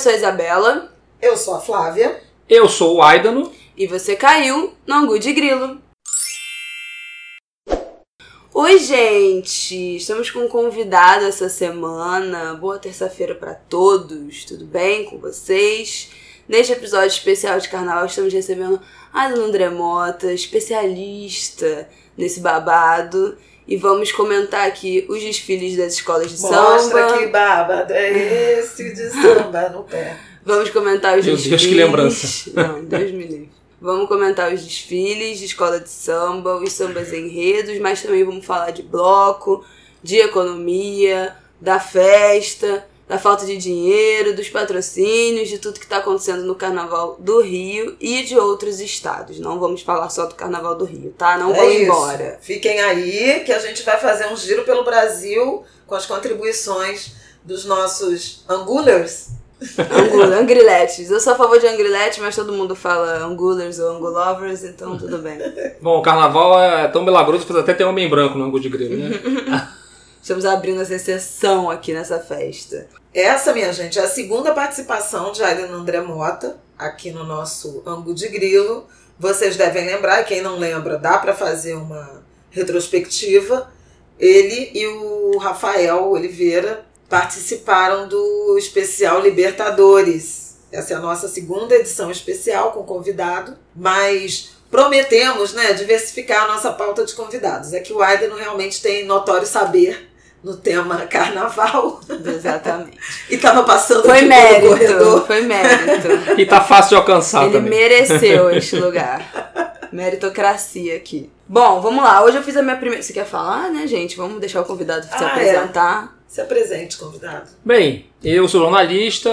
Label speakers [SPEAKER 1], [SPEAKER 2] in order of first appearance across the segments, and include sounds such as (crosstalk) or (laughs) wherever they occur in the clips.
[SPEAKER 1] sou a Isabela.
[SPEAKER 2] Eu sou a Flávia.
[SPEAKER 3] Eu sou o Aidano.
[SPEAKER 1] E você caiu no Angu de Grilo. Oi, gente! Estamos com um convidado essa semana. Boa terça-feira para todos. Tudo bem com vocês? Neste episódio especial de carnaval, estamos recebendo a Dona André Mota, especialista nesse babado. E vamos comentar aqui os desfiles das escolas de
[SPEAKER 2] Mostra
[SPEAKER 1] samba.
[SPEAKER 2] Mostra que babado é esse de samba no pé.
[SPEAKER 1] Vamos comentar os
[SPEAKER 3] Meu
[SPEAKER 1] desfiles.
[SPEAKER 3] Deus, que lembrança.
[SPEAKER 1] Não, Deus me livre. Vamos comentar os desfiles de escola de samba, os sambas enredos, mas também vamos falar de bloco, de economia, da festa, da falta de dinheiro, dos patrocínios, de tudo que está acontecendo no Carnaval do Rio e de outros estados. Não vamos falar só do Carnaval do Rio, tá? Não
[SPEAKER 2] É
[SPEAKER 1] vão
[SPEAKER 2] isso.
[SPEAKER 1] embora.
[SPEAKER 2] Fiquem aí que a gente vai fazer um giro pelo Brasil com as contribuições dos nossos angulers.
[SPEAKER 1] Angula, angriletes. Eu sou a favor de angriletes, mas todo mundo fala angulers ou angulovers, então tudo bem. (laughs)
[SPEAKER 3] Bom, o carnaval é tão milagroso que até tem homem branco no ângulo de grilo, né? (laughs)
[SPEAKER 1] Estamos abrindo essa exceção aqui nessa festa.
[SPEAKER 2] Essa, minha gente, é a segunda participação de Aiden André Mota aqui no nosso Angu de Grilo. Vocês devem lembrar, quem não lembra, dá para fazer uma retrospectiva. Ele e o Rafael Oliveira participaram do especial Libertadores. Essa é a nossa segunda edição especial com convidado, mas prometemos né, diversificar a nossa pauta de convidados. É que o Aiden realmente tem notório saber no tema carnaval.
[SPEAKER 1] Exatamente. (laughs)
[SPEAKER 2] E tava passando
[SPEAKER 1] Foi mérito,
[SPEAKER 2] corredor.
[SPEAKER 1] foi mérito. (laughs)
[SPEAKER 3] E tá fácil de alcançar
[SPEAKER 1] Ele
[SPEAKER 3] também.
[SPEAKER 1] mereceu (laughs) este lugar. Meritocracia aqui. Bom, vamos lá. Hoje eu fiz a minha primeira. Você quer falar, né, gente? Vamos deixar o convidado se
[SPEAKER 2] Ah,
[SPEAKER 1] apresentar.
[SPEAKER 2] Se apresente, convidado.
[SPEAKER 3] Bem, eu sou jornalista,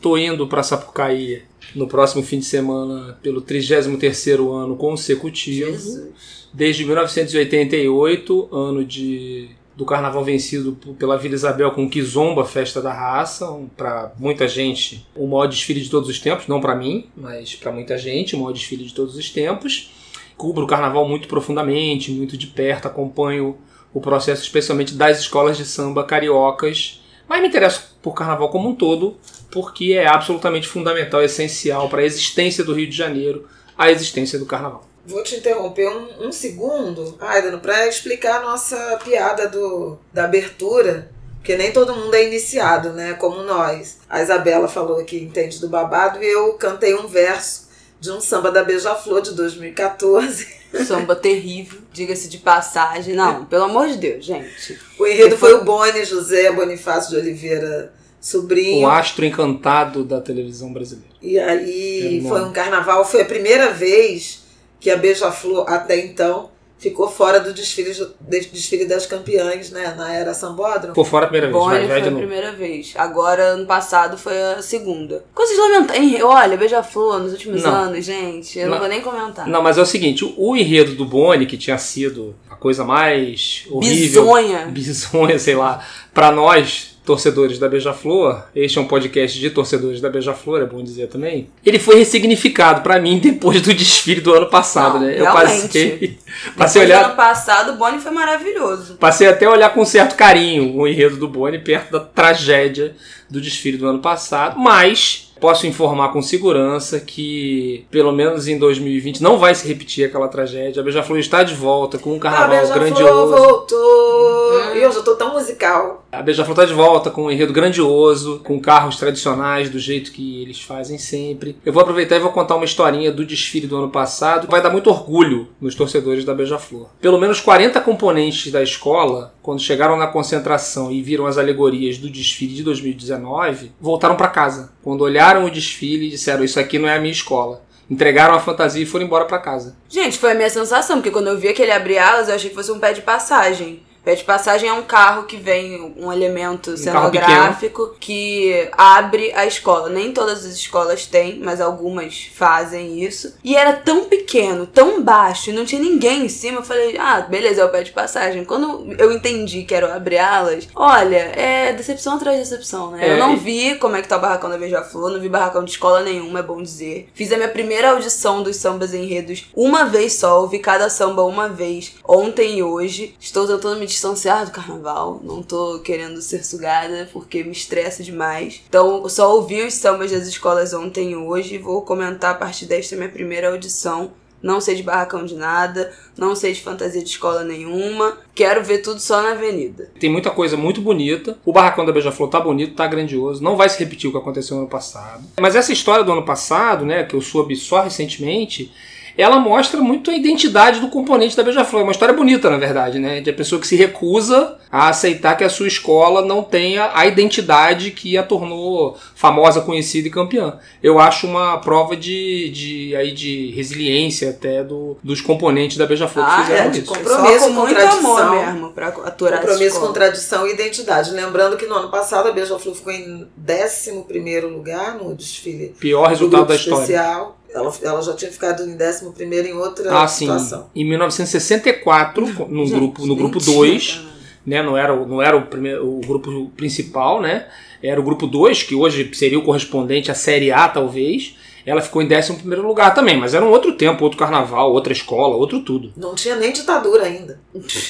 [SPEAKER 3] tô indo para Sapucaí no próximo fim de semana pelo 33º ano consecutivo.
[SPEAKER 1] Jesus.
[SPEAKER 3] Desde 1988, ano de do carnaval vencido pela Vila Isabel com Kizomba, Festa da Raça, um, para muita gente o maior desfile de todos os tempos, não para mim, mas para muita gente o maior desfile de todos os tempos. Cubro o carnaval muito profundamente, muito de perto, acompanho o processo especialmente das escolas de samba cariocas, mas me interesso por carnaval como um todo, porque é absolutamente fundamental, essencial para a existência do Rio de Janeiro, a existência do carnaval.
[SPEAKER 2] Vou te interromper um, um segundo, Aidano, para explicar a nossa piada do, da abertura, porque nem todo mundo é iniciado, né? Como nós. A Isabela falou que entende do babado e eu cantei um verso de um samba da Beija-Flor de 2014.
[SPEAKER 1] Samba terrível, diga-se de passagem. Não, pelo amor de Deus, gente.
[SPEAKER 2] O enredo foi o Boni José Bonifácio de Oliveira Sobrinho.
[SPEAKER 3] O astro encantado da televisão brasileira.
[SPEAKER 2] E aí
[SPEAKER 3] É
[SPEAKER 2] foi um carnaval, foi a primeira vez que a Beija-Flor, até então, ficou fora do desfile, do desfile das campeãs, né? Na era Sambódromo.
[SPEAKER 3] Ficou fora a primeira vez,
[SPEAKER 1] Bonnie
[SPEAKER 3] vai, vai
[SPEAKER 1] foi a primeira vez. Agora, ano passado, foi a segunda. Coisas lamentáveis. Olha, Beija-Flor nos últimos
[SPEAKER 3] Não.
[SPEAKER 1] anos, gente. Eu não,
[SPEAKER 3] Não.
[SPEAKER 1] vou nem comentar.
[SPEAKER 3] Não, mas é o seguinte, o, o enredo do Boni, que tinha sido a coisa mais horrível,
[SPEAKER 1] Bizonha.
[SPEAKER 3] bizonha, sei lá, pra nós, torcedores da Beija-Flor, este é um podcast de torcedores da Beija-Flor, é bom dizer também, ele foi ressignificado pra mim depois do desfile do ano passado,
[SPEAKER 1] Não,
[SPEAKER 3] né? Eu
[SPEAKER 1] realmente.
[SPEAKER 3] passei, (laughs) passei
[SPEAKER 1] Depois do
[SPEAKER 3] olhar
[SPEAKER 1] ano passado, o Bonnie foi maravilhoso.
[SPEAKER 3] Passei até a olhar com certo carinho o enredo do Boni perto da tragédia do desfile do ano passado, mas posso informar com segurança que, pelo menos em 2020, não vai se repetir aquela tragédia. A Beija-Flor está de volta com um
[SPEAKER 2] a
[SPEAKER 3] carnaval
[SPEAKER 2] Beija-Flor
[SPEAKER 3] grandioso.
[SPEAKER 2] voltou! E eu já tô tão musical.
[SPEAKER 3] A Beija-Flor está de volta com um enredo grandioso, com carros tradicionais do jeito que eles fazem sempre. Eu vou aproveitar e vou contar uma historinha do desfile do ano passado, que vai dar muito orgulho nos torcedores da Beija-Flor. Pelo menos 40 componentes da escola, quando chegaram na concentração e viram as alegorias do desfile de 2019, voltaram para casa. Quando olharam o desfile, disseram: Isso aqui não é a minha escola. Entregaram a fantasia e foram embora para casa.
[SPEAKER 1] Gente, foi a minha sensação, porque quando eu vi aquele abrir alas, eu achei que fosse um pé de passagem. Pé de passagem é um carro que vem um elemento
[SPEAKER 3] carro
[SPEAKER 1] cenográfico que abre a escola. Nem todas as escolas têm, mas algumas fazem isso. E era tão pequeno, tão baixo, e não tinha ninguém em cima. Eu falei, ah, beleza, é o pé de passagem. Quando eu entendi que era o abre alas, olha, é decepção atrás de decepção, né?
[SPEAKER 3] É,
[SPEAKER 1] eu não vi como é que tá o barracão da Beija-Flor, não vi barracão de escola nenhuma, é bom dizer. Fiz a minha primeira audição dos sambas enredos uma vez só, ouvi cada samba uma vez, ontem e hoje. Estou tentando me distanciar do carnaval. Não tô querendo ser sugada porque me estressa demais. Então, só ouvi os sambas das escolas ontem e hoje vou comentar a partir desta minha primeira audição não sei de barracão de nada, não sei de fantasia de escola nenhuma. Quero ver tudo só na avenida.
[SPEAKER 3] Tem muita coisa muito bonita. O barracão da Beija-Flor tá bonito, tá grandioso. Não vai se repetir o que aconteceu no ano passado. Mas essa história do ano passado, né, que eu soube só recentemente, ela mostra muito a identidade do componente da Beija-Flor. É uma história bonita, na verdade, né? De a pessoa que se recusa a aceitar que a sua escola não tenha a identidade que a tornou famosa, conhecida e campeã. Eu acho uma prova de, de, aí de resiliência até do, dos componentes da Beija-Flor
[SPEAKER 1] ah,
[SPEAKER 3] que fizeram
[SPEAKER 1] é, de
[SPEAKER 3] isso.
[SPEAKER 1] compromisso com muito amor mesmo pra aturar
[SPEAKER 2] Compromisso com tradição e identidade. Lembrando que no ano passado a Beija-Flor ficou em 11 lugar no desfile.
[SPEAKER 3] Pior resultado da história.
[SPEAKER 2] Especial. Ela, ela já tinha ficado em 11 em outra
[SPEAKER 3] ah,
[SPEAKER 2] situação.
[SPEAKER 3] Sim. Em 1964, no
[SPEAKER 1] Gente,
[SPEAKER 3] grupo no grupo 2, né, não era, não era o, primeiro, o grupo principal, né? Era o grupo 2, que hoje seria o correspondente à Série A, talvez. Ela ficou em 11 lugar também, mas era um outro tempo, outro carnaval, outra escola, outro tudo.
[SPEAKER 2] Não tinha nem ditadura ainda.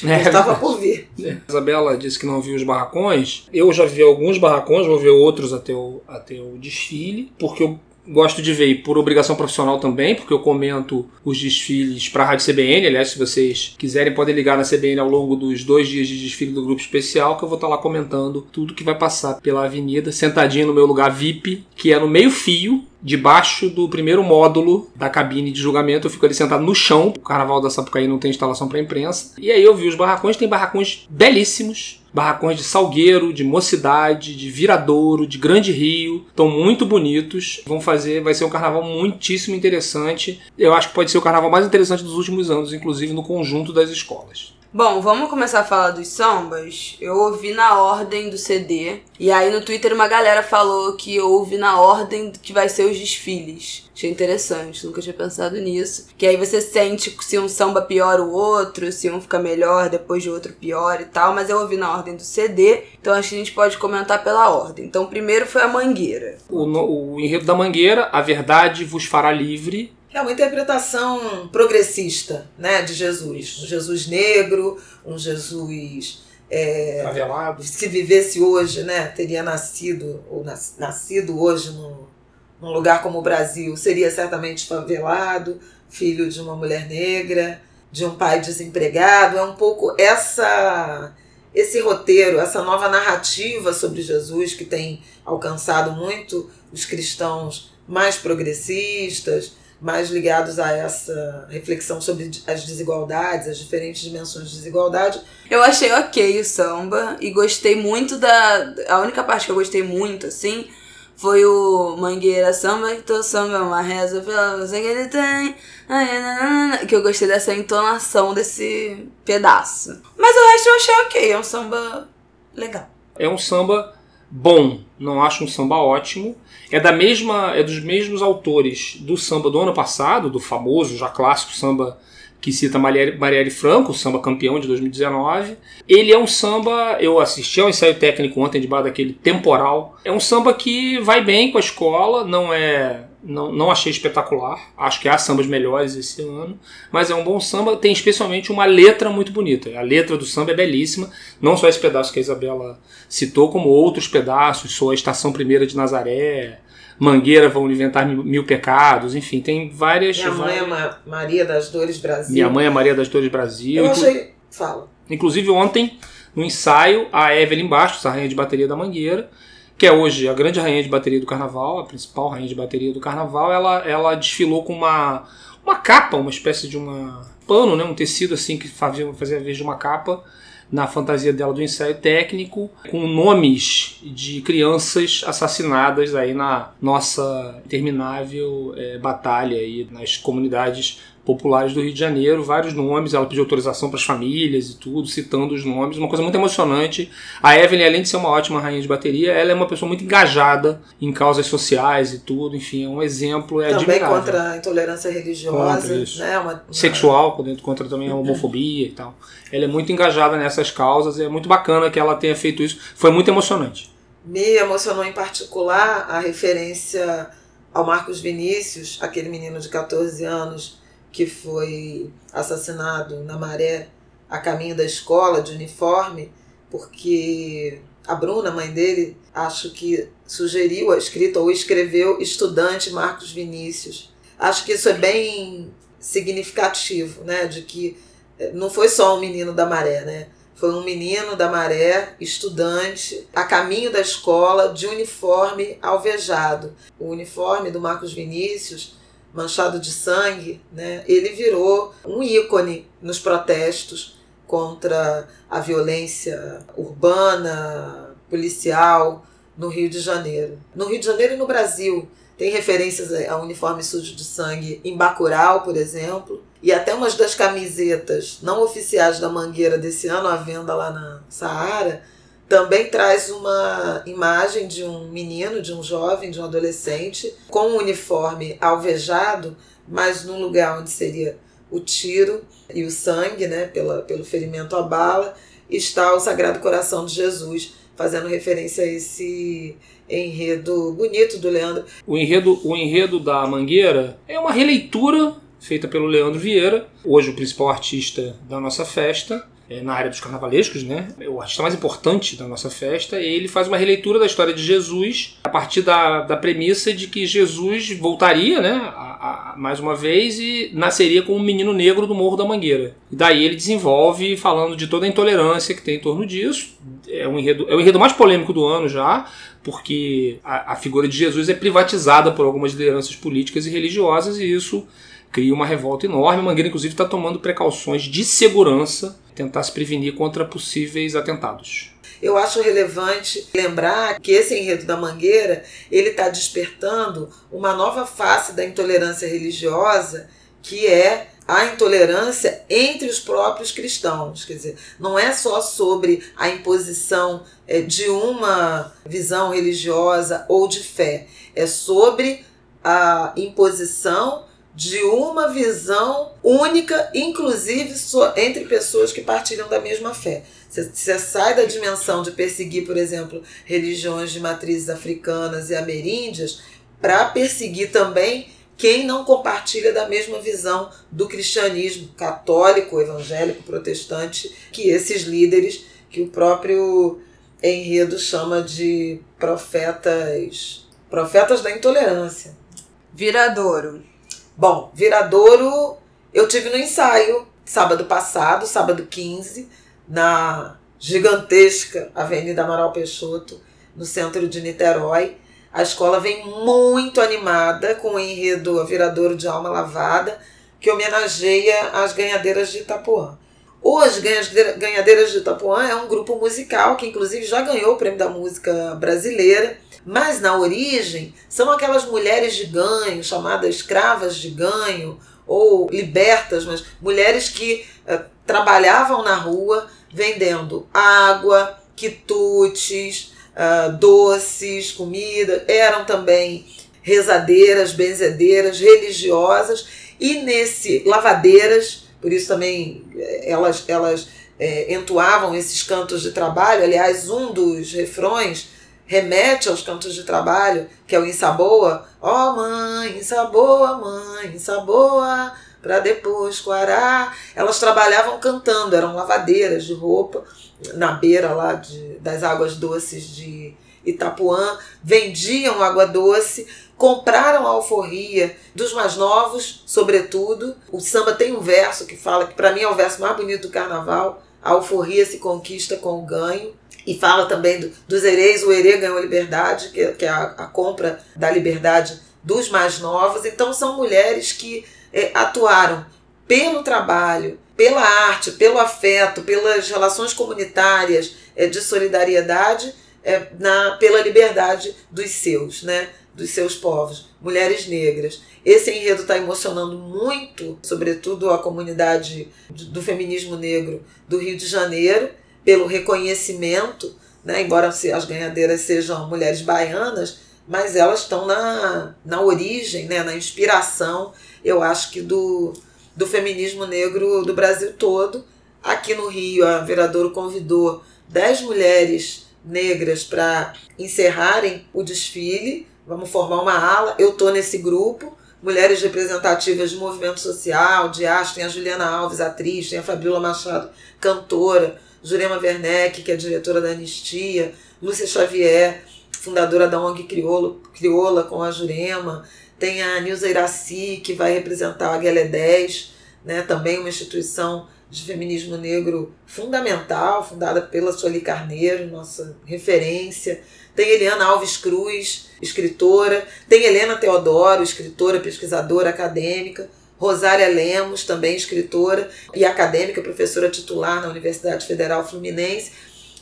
[SPEAKER 3] É,
[SPEAKER 2] Estava por vir. (laughs)
[SPEAKER 3] É. Isabela disse que não viu os barracões. Eu já vi alguns barracões, vou ver outros até o, até o desfile, porque eu gosto de ver por obrigação profissional também, porque eu comento os desfiles para a Rádio CBN. Aliás, se vocês quiserem, podem ligar na CBN ao longo dos dois dias de desfile do grupo especial, que eu vou estar lá comentando tudo que vai passar pela avenida, sentadinho no meu lugar VIP, que é no meio-fio, debaixo do primeiro módulo da cabine de julgamento. Eu fico ali sentado no chão. O Carnaval da Sapucaí não tem instalação para imprensa. E aí eu vi os barracões, tem barracões belíssimos. Barracões de Salgueiro, de Mocidade, de Viradouro, de Grande Rio. Estão muito bonitos. Vão fazer, vai ser um carnaval muitíssimo interessante. Eu acho que pode ser o carnaval mais interessante dos últimos anos, inclusive no conjunto das escolas.
[SPEAKER 1] Bom, vamos começar a falar dos sambas. Eu ouvi na ordem do CD. E aí no Twitter uma galera falou que ouve na ordem que vai ser os desfiles. Achei interessante, nunca tinha pensado nisso. Que aí você sente se um samba piora o outro, se um fica melhor, depois de outro pior e tal. Mas eu ouvi na ordem do CD, então acho que a gente pode comentar pela ordem. Então primeiro foi a Mangueira.
[SPEAKER 3] O, no- o enredo da Mangueira, A Verdade vos fará livre.
[SPEAKER 2] É uma interpretação progressista né, de Jesus. Um Jesus negro, um Jesus é,
[SPEAKER 3] Favelado.
[SPEAKER 2] se vivesse hoje, né, teria nascido, ou nas- nascido hoje num, num lugar como o Brasil, seria certamente favelado, filho de uma mulher negra, de um pai desempregado. É um pouco essa esse roteiro, essa nova narrativa sobre Jesus que tem alcançado muito os cristãos mais progressistas, mais ligados a essa reflexão sobre as desigualdades, as diferentes dimensões de desigualdade,
[SPEAKER 1] Eu achei ok o samba e gostei muito da. A única parte que eu gostei muito, assim, foi o Mangueira Samba, então samba é uma reza pela música que ele tem. Que eu gostei dessa entonação desse pedaço. Mas o resto eu achei ok, é um samba legal.
[SPEAKER 3] É um samba bom, não acho um samba ótimo. É da mesma, é dos mesmos autores do samba do ano passado, do famoso, já clássico samba que cita Marielle Franco, samba campeão de 2019. Ele é um samba, eu assisti ao ensaio técnico ontem debaixo daquele temporal. É um samba que vai bem com a escola, não é não, não achei espetacular. Acho que há sambas melhores esse ano. Mas é um bom samba. Tem especialmente uma letra muito bonita. A letra do samba é belíssima. Não só esse pedaço que a Isabela citou, como outros pedaços. Sou a Estação Primeira de Nazaré. Mangueira vão inventar mil, mil pecados. Enfim, tem várias.
[SPEAKER 2] Minha mãe é
[SPEAKER 3] várias-
[SPEAKER 2] Maria das Dores Brasil.
[SPEAKER 3] Minha mãe é Maria das Dores Brasil.
[SPEAKER 2] Eu
[SPEAKER 3] Inclu-
[SPEAKER 2] achei. Fala.
[SPEAKER 3] Inclusive ontem, no ensaio, a Evelyn Bastos, a rainha de bateria da Mangueira, que é hoje a grande rainha de bateria do carnaval, a principal rainha de bateria do carnaval, ela, ela desfilou com uma, uma capa, uma espécie de uma pano, né, um tecido assim que fazia, fazia a vez de uma capa na fantasia dela do ensaio técnico, com nomes de crianças assassinadas aí na nossa interminável eh, batalha aí nas comunidades populares do Rio de Janeiro, vários nomes, ela pediu autorização para as famílias e tudo, citando os nomes, uma coisa muito emocionante. A Evelyn, além de ser uma ótima rainha de bateria, ela é uma pessoa muito engajada em causas sociais e tudo, enfim, é um exemplo, é
[SPEAKER 2] Também
[SPEAKER 3] admirável.
[SPEAKER 2] contra a intolerância religiosa. Né? Uma, uma-
[SPEAKER 3] Sexual, contra- contra também a homofobia e tal. Ela é muito engajada nessas causas, e é muito bacana que ela tenha feito isso. Foi muito emocionante.
[SPEAKER 2] Me emocionou em particular a referência ao Marcos Vinícius, aquele menino de 14 anos que foi assassinado na Maré a caminho da escola de uniforme, porque a Bruna, mãe dele, acho que sugeriu a escrita ou escreveu estudante Marcos Vinícius. Acho que isso é bem significativo, né? De que eh, não foi só um menino da maré, né? Foi um menino da maré, estudante, a caminho da escola, de uniforme alvejado. O uniforme do Marcos Vinícius, manchado de sangue, né? Ele virou um ícone nos protestos contra a violência urbana, policial no Rio de Janeiro. No Rio de Janeiro e no Brasil. Tem referências a uniforme sujo de sangue em Bacurau, por exemplo. E até umas das camisetas não oficiais da Mangueira desse ano, à venda lá na Saara, também traz uma imagem de um menino, de um jovem, de um adolescente, com um uniforme alvejado, mas num lugar onde seria o tiro e o sangue, né, pela, pelo ferimento à bala, está o Sagrado Coração de Jesus, fazendo referência a esse enredo bonito do Leandro.
[SPEAKER 3] O enredo, o enredo da Mangueira é uma releitura feita pelo Leandro Vieira, hoje o principal artista da nossa festa, é, na área dos carnavalescos, né? O artista mais importante da nossa festa. E ele faz uma releitura da história de Jesus a partir da, da premissa de que Jesus voltaria, né? A, a, mais uma vez e nasceria como um menino negro do Morro da Mangueira. E daí ele desenvolve falando de toda a intolerância que tem em torno disso. É, um enredo, é o enredo mais polêmico do ano já, porque a, a figura de Jesus é privatizada por algumas lideranças políticas e religiosas e isso cria uma revolta enorme. Mangueira, inclusive, está tomando precauções de segurança, tentar se prevenir contra possíveis atentados.
[SPEAKER 2] Eu acho relevante lembrar que esse enredo da Mangueira ele está despertando uma nova face da intolerância religiosa, que é a intolerância entre os próprios cristãos. Quer dizer, não é só sobre a imposição é, de uma visão religiosa ou de fé, é sobre a imposição de uma visão única, inclusive entre pessoas que partilham da mesma fé. Você sai da dimensão de perseguir, por exemplo, religiões de matrizes africanas e ameríndias para perseguir também quem não compartilha da mesma visão do cristianismo católico, evangélico, protestante, que esses líderes que o próprio enredo chama de profetas, profetas da intolerância.
[SPEAKER 1] Viradouro.
[SPEAKER 2] Bom, Viradouro eu tive no ensaio sábado passado, sábado 15, na gigantesca Avenida Amaral Peixoto, no centro de Niterói. A escola vem muito animada com o enredo Viradouro de Alma Lavada, que homenageia as ganhadeiras de Itapuã. Hoje, Ganhadeiras de Itapuã é um grupo musical que, inclusive, já ganhou o Prêmio da Música Brasileira mas na origem são aquelas mulheres de ganho, chamadas escravas de ganho, ou libertas, mas mulheres que uh, trabalhavam na rua vendendo água, quitutes, uh, doces, comida, eram também rezadeiras, benzedeiras, religiosas e nesse lavadeiras, por isso também eh, elas elas entoavam esses cantos de trabalho. Aliás, um dos refrões remete aos cantos de trabalho, que é o ensaboa. Ó oh, mãe, ensaboa, mãe, ensaboa, para depois coará. Elas trabalhavam cantando, eram lavadeiras de roupa na beira lá de, das águas doces de Itapuã, vendiam água doce, compraram a alforria dos mais novos, sobretudo. O samba tem um verso que fala que para mim é o verso mais bonito do carnaval. A alforria se conquista com o ganho e fala também do, dos hereis, o herê ganhou liberdade, que, que é a, a, compra da liberdade dos mais novos. Então são mulheres que é, atuaram pelo trabalho, pela arte, pelo afeto, pelas relações comunitárias é, de solidariedade, é, na, pela liberdade dos seus, né? dos seus povos, mulheres negras. Esse enredo está emocionando muito, sobretudo a comunidade do feminismo negro do Rio de Janeiro pelo reconhecimento, né? embora as ganhadeiras sejam mulheres baianas, mas elas estão na, na origem, né? na inspiração, eu acho que do, do feminismo negro do Brasil todo. Aqui no Rio, a Viradouro convidou 10 mulheres negras para encerrarem o desfile. Vamos formar uma ala. Eu estou nesse grupo, mulheres representativas de movimento social, de arte. Tem a Juliana Alves, atriz, tem a Fabiola Machado, cantora, Jurema Werneck, que é diretora da Anistia, Lúcia Xavier, fundadora da ONG Criolo, Crioula com a Jurema, tem a Nilza Iraci, que vai representar a Guelé 10, né, também uma instituição de feminismo negro fundamental, fundada pela Sueli Carneiro, nossa referência. Tem Eliana Alves Cruz, escritora. Tem Helena Teodoro, escritora, pesquisadora, acadêmica. Rosália Lemos, também escritora e acadêmica, professora titular na Universidade Federal Fluminense.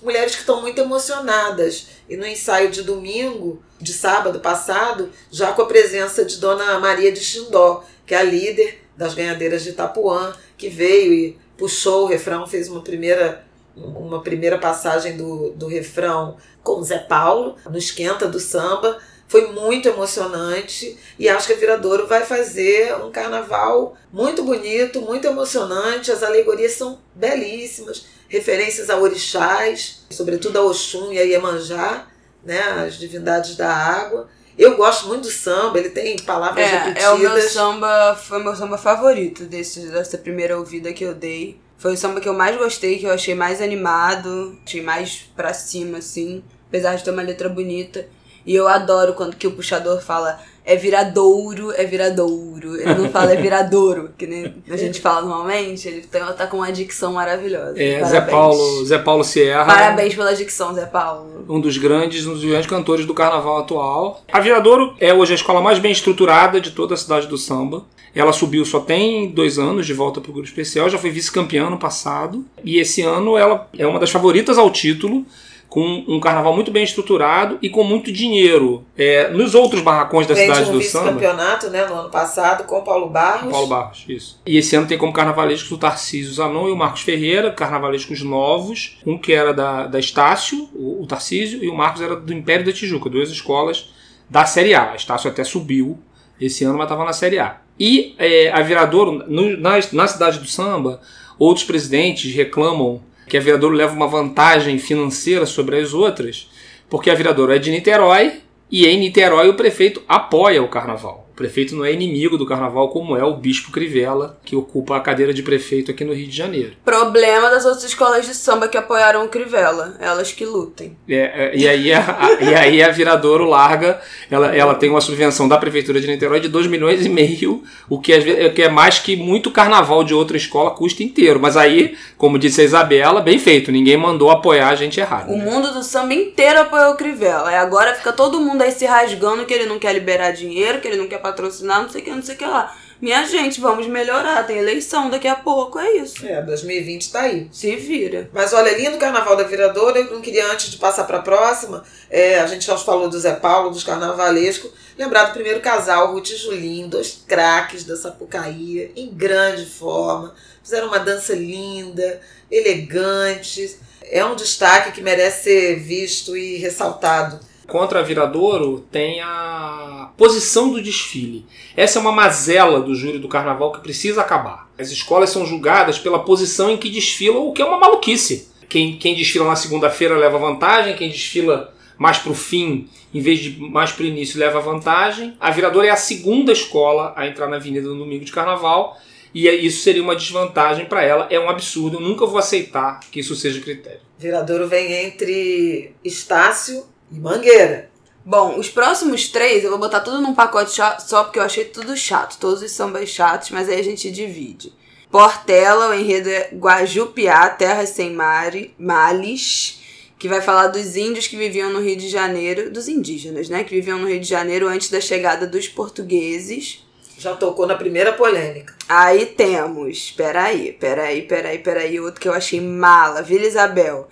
[SPEAKER 2] Mulheres que estão muito emocionadas. E no ensaio de domingo, de sábado passado, já com a presença de Dona Maria de Xindó, que é a líder das ganhadeiras de Itapuã, que veio e puxou o refrão, fez uma primeira, uma primeira passagem do, do refrão com Zé Paulo, no esquenta do samba. Foi muito emocionante e acho que a Viradouro vai fazer um carnaval muito bonito, muito emocionante. As alegorias são belíssimas, referências a orixás, sobretudo a Oxum e a Iemanjá, né, as divindades da água. Eu gosto muito do samba, ele tem palavras
[SPEAKER 1] é,
[SPEAKER 2] repetidas.
[SPEAKER 1] É o meu samba, foi o meu samba favorito desse, dessa primeira ouvida que eu dei. Foi o samba que eu mais gostei, que eu achei mais animado, achei mais pra cima, assim, apesar de ter uma letra bonita. E eu adoro quando que o puxador fala é viradouro, é viradouro. Ele não fala é viradouro, que nem a gente fala normalmente. Ele tá, tá com uma dicção maravilhosa.
[SPEAKER 3] É, Zé Paulo, Zé Paulo Sierra.
[SPEAKER 1] Parabéns pela dicção, Zé Paulo.
[SPEAKER 3] Um dos grandes, um dos grandes cantores do carnaval atual. A Viradouro é hoje a escola mais bem estruturada de toda a cidade do samba. Ela subiu só tem dois anos de volta para o grupo especial, já foi vice-campeã no passado. E esse ano ela é uma das favoritas ao título com um carnaval muito bem estruturado e com muito dinheiro. É, nos outros barracões da
[SPEAKER 2] Fez
[SPEAKER 3] cidade
[SPEAKER 2] um
[SPEAKER 3] do samba.
[SPEAKER 2] campeonato né, no ano passado com Paulo Barros.
[SPEAKER 3] Paulo Barros, isso. E esse ano tem como carnavalescos o Tarcísio Zanon e o Marcos Ferreira, carnavalescos novos. Um que era da, da Estácio, o, o Tarcísio, e o Marcos era do Império da Tijuca, duas escolas da Série A. A Estácio até subiu esse ano, mas estava na Série A. E é, a Viradouro, no, na, na cidade do samba, outros presidentes reclamam que a Viradouro leva uma vantagem financeira sobre as outras, porque a Viradouro é de Niterói e em Niterói o prefeito apoia o carnaval. O prefeito não é inimigo do carnaval, como é o Bispo Crivella, que ocupa a cadeira de prefeito aqui no Rio de Janeiro.
[SPEAKER 1] Problema das outras escolas de samba que apoiaram o Crivella. Elas que lutem.
[SPEAKER 3] É, é, e, aí a, a, e aí a Viradouro larga, ela, ela tem uma subvenção da Prefeitura de Niterói de 2 milhões e meio, o que, é, que é mais que muito carnaval de outra escola custa inteiro. Mas aí, como disse a Isabela, bem feito, ninguém mandou apoiar a gente errado.
[SPEAKER 1] O mundo do samba inteiro apoiou o Crivella. E agora fica todo mundo aí se rasgando que ele não quer liberar dinheiro, que ele não quer patrocinar, não sei o que, não sei o que lá. Minha gente, vamos melhorar. Tem eleição daqui a pouco, é isso.
[SPEAKER 2] É, 2020 tá aí.
[SPEAKER 1] Se vira.
[SPEAKER 2] Mas olha, lindo Carnaval da Viradoura, eu não queria, antes de passar para a próxima, é, a gente já falou do Zé Paulo, dos carnavalescos, lembrar do primeiro casal, Ruth e Julinho, dois craques da Sapucaí, em grande forma, fizeram uma dança linda, elegantes. É um destaque que merece ser visto e ressaltado.
[SPEAKER 3] Contra a Viradouro tem a posição do desfile. Essa é uma mazela do júri do carnaval que precisa acabar. As escolas são julgadas pela posição em que desfilam, o que é uma maluquice. Quem, quem desfila na segunda-feira leva vantagem, quem desfila mais para o fim, em vez de mais para o início, leva vantagem. A Viradouro é a segunda escola a entrar na avenida no domingo de carnaval e isso seria uma desvantagem para ela. É um absurdo, eu nunca vou aceitar que isso seja critério.
[SPEAKER 2] Viradouro vem entre Estácio e Mangueira.
[SPEAKER 1] Bom, os próximos três eu vou botar tudo num pacote só porque eu achei tudo chato. Todos os sambas chatos, mas aí a gente divide. Portela, o enredo é Guajupiá, Terra Sem Mare, Males, que vai falar dos índios que viviam no Rio de Janeiro, dos indígenas, né? Que viviam no Rio de Janeiro antes da chegada dos portugueses.
[SPEAKER 2] Já tocou na primeira polêmica.
[SPEAKER 1] Aí temos, peraí, peraí, peraí, peraí, outro que eu achei mala, Vila Isabel.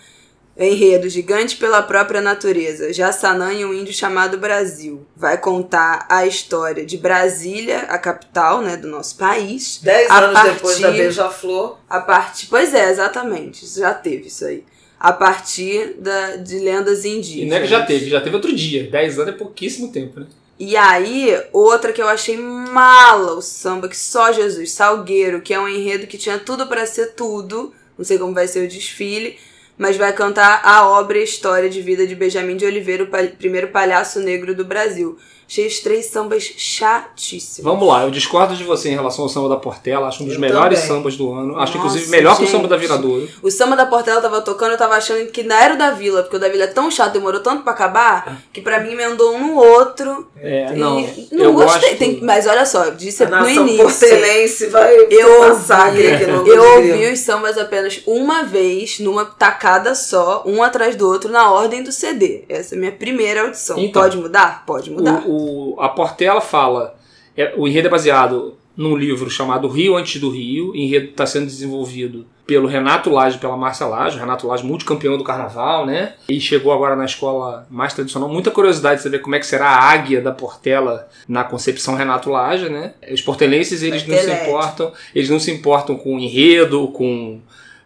[SPEAKER 1] Enredo Gigante pela própria natureza, Jassanã e um índio chamado Brasil. Vai contar a história de Brasília, a capital né, do nosso país.
[SPEAKER 2] Dez anos partir, depois da Beija-Flor.
[SPEAKER 1] A partir, pois é, exatamente, já teve isso aí. A partir da, de lendas indígenas.
[SPEAKER 3] E não é que já teve, já teve outro dia. Dez anos é pouquíssimo tempo, né?
[SPEAKER 1] E aí, outra que eu achei mala, o samba que só Jesus, Salgueiro, que é um enredo que tinha tudo para ser tudo. Não sei como vai ser o desfile mas vai cantar a obra e história de vida de Benjamin de Oliveira, o pa- primeiro palhaço negro do Brasil. Achei os três sambas chatíssimos.
[SPEAKER 3] Vamos lá, eu discordo de você em relação ao samba da Portela, acho um dos
[SPEAKER 2] Eu
[SPEAKER 3] melhores
[SPEAKER 2] também.
[SPEAKER 3] sambas do ano. Acho,
[SPEAKER 1] Nossa,
[SPEAKER 3] inclusive, melhor que o
[SPEAKER 1] gente.
[SPEAKER 3] samba da Viradouro.
[SPEAKER 1] O samba da Portela tava tocando, eu tava achando que ainda era o da Vila, porque o da Vila é tão chato, demorou tanto pra acabar, que pra mim emendou um no outro.
[SPEAKER 3] É,
[SPEAKER 1] E
[SPEAKER 3] não.
[SPEAKER 1] não
[SPEAKER 3] eu
[SPEAKER 1] gostei.
[SPEAKER 3] gosto...
[SPEAKER 1] Tem- mas olha só, eu disse no início.
[SPEAKER 2] portelense vai
[SPEAKER 1] Eu
[SPEAKER 2] massacre
[SPEAKER 1] ouvi,
[SPEAKER 2] aqui no
[SPEAKER 1] eu ouvi os sambas apenas uma vez, numa tacada só, um atrás do outro, na ordem do CD. Essa é a minha primeira audição.
[SPEAKER 3] Então,
[SPEAKER 1] Pode mudar? Pode mudar.
[SPEAKER 3] O, o- a Portela fala. é, o enredo é baseado num livro chamado Rio Antes do Rio. O enredo está sendo desenvolvido pelo Renato Lage e pela Márcia Lage. O Renato Lage, multicampeão do carnaval, né? E chegou agora na escola mais tradicional. Muita curiosidade de saber como é que será a águia da Portela na concepção Renato Lage, né? Os portelenses, eles
[SPEAKER 1] Vai
[SPEAKER 3] não se importam. Eles não se importam com o enredo, com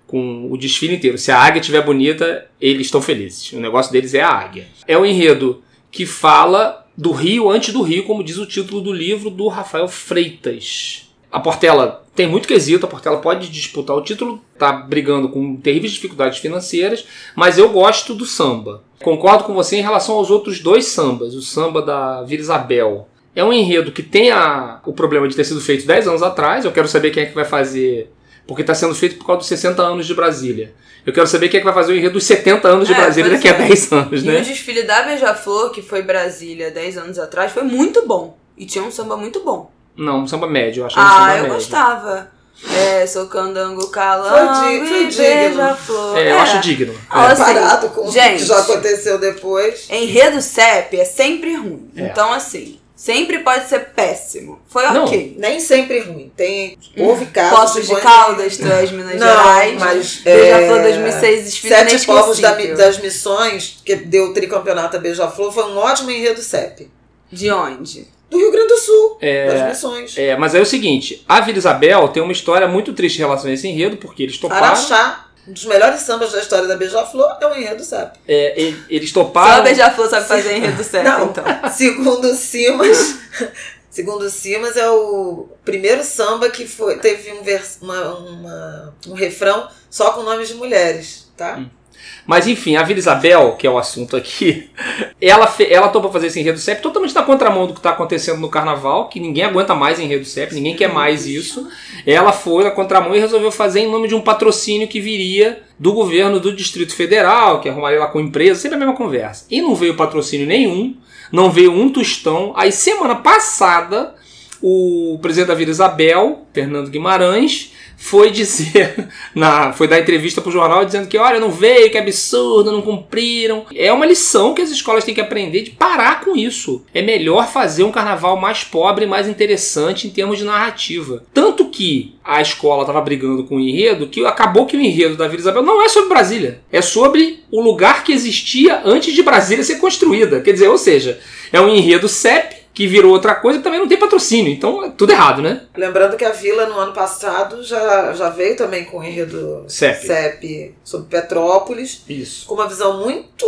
[SPEAKER 3] com o desfile inteiro. Se a águia estiver bonita, eles estão felizes. O negócio deles é a águia. É um enredo que fala do Rio antes do Rio, como diz o título do livro do Rafael Freitas. A Portela tem muito quesito, a Portela pode disputar o título, tá brigando com terríveis dificuldades financeiras, mas eu gosto do samba. Concordo com você em relação aos outros dois sambas, o samba da Vila Isabel. É um enredo que tem a- o problema de ter sido feito 10 anos atrás, eu quero saber quem é que vai fazer, porque está sendo feito por causa dos 60 anos de Brasília. Eu quero saber quem é que vai fazer o enredo dos 70 anos de
[SPEAKER 1] É,
[SPEAKER 3] Brasília daqui a
[SPEAKER 1] é.
[SPEAKER 3] 10 anos,
[SPEAKER 1] E
[SPEAKER 3] né?
[SPEAKER 1] o desfile da Beija-Flor, que foi Brasília 10 anos atrás, foi muito bom. E tinha um samba muito bom.
[SPEAKER 3] Não, um samba médio, eu acho que é um samba
[SPEAKER 1] Ah, eu
[SPEAKER 3] médio.
[SPEAKER 1] gostava. É, sou candango calango
[SPEAKER 2] foi
[SPEAKER 1] e beija-flor.
[SPEAKER 3] É, eu acho digno.
[SPEAKER 1] Ah,
[SPEAKER 3] É.
[SPEAKER 1] assim,
[SPEAKER 2] Comparado com o que já aconteceu depois.
[SPEAKER 1] Enredo CEP é sempre ruim.
[SPEAKER 3] É.
[SPEAKER 1] Então, assim, sempre pode ser péssimo. Foi
[SPEAKER 3] Não.
[SPEAKER 1] ok.
[SPEAKER 2] Nem sempre ruim. Tem, houve casos
[SPEAKER 1] Poços de Caldas, tu és Minas
[SPEAKER 2] Não,
[SPEAKER 1] Gerais.
[SPEAKER 2] mas,
[SPEAKER 1] Beija-Flor
[SPEAKER 2] é,
[SPEAKER 1] 2006, desfile
[SPEAKER 2] Sete Povos da- das Missões, que deu o tricampeonato a Beija-Flor, foi um ótimo enredo CEP.
[SPEAKER 1] De onde?
[SPEAKER 2] Do Rio Grande do Sul,
[SPEAKER 3] É,
[SPEAKER 2] das Missões.
[SPEAKER 3] É, mas é o seguinte, a Vila Isabel tem uma história muito triste em relação a esse enredo, porque eles toparam.
[SPEAKER 2] Araxá, um dos melhores sambas da história da Beija-Flor, é um enredo CEP.
[SPEAKER 3] é, eles
[SPEAKER 1] Só a
[SPEAKER 3] toparam.
[SPEAKER 1] Beija-Flor sabe fazer enredo
[SPEAKER 2] Não.
[SPEAKER 1] então. (laughs)
[SPEAKER 2] Segundo Simas, (laughs) segundo Simas é o primeiro samba que foi, teve um, vers, uma, uma- um refrão só com nomes de mulheres, tá?
[SPEAKER 3] Mas enfim, a Vila Isabel, que é o assunto aqui, (laughs) ela, ela topa fazer esse enredo CEP totalmente na contramão do que está acontecendo no carnaval, que ninguém aguenta mais enredo CEP, ninguém quer mais isso. Ela foi na contramão e resolveu fazer em nome de um patrocínio que viria do governo do Distrito Federal, que arrumaria lá com empresa, sempre a mesma conversa. E não veio patrocínio nenhum, não veio um tostão. Aí semana passada, o presidente da Vila Isabel, Fernando Guimarães, foi dizer, (laughs) na, foi dar entrevista pro jornal dizendo que olha, não veio, que absurdo, não cumpriram. É uma lição que as escolas têm que aprender de parar com isso. É melhor fazer um carnaval mais pobre mais interessante em termos de narrativa. Tanto que a escola estava brigando com o enredo, que acabou que o enredo da Vila Isabel não é sobre Brasília, é sobre o lugar que existia antes de Brasília ser construída. Quer dizer, ou seja, é um enredo CEP que virou outra coisa e também não tem patrocínio. Então é tudo errado, né?
[SPEAKER 2] Lembrando que a Vila, no ano passado, já, já veio também com o enredo
[SPEAKER 3] CEP.
[SPEAKER 2] CEP sobre Petrópolis,
[SPEAKER 3] Isso.
[SPEAKER 2] com uma visão muito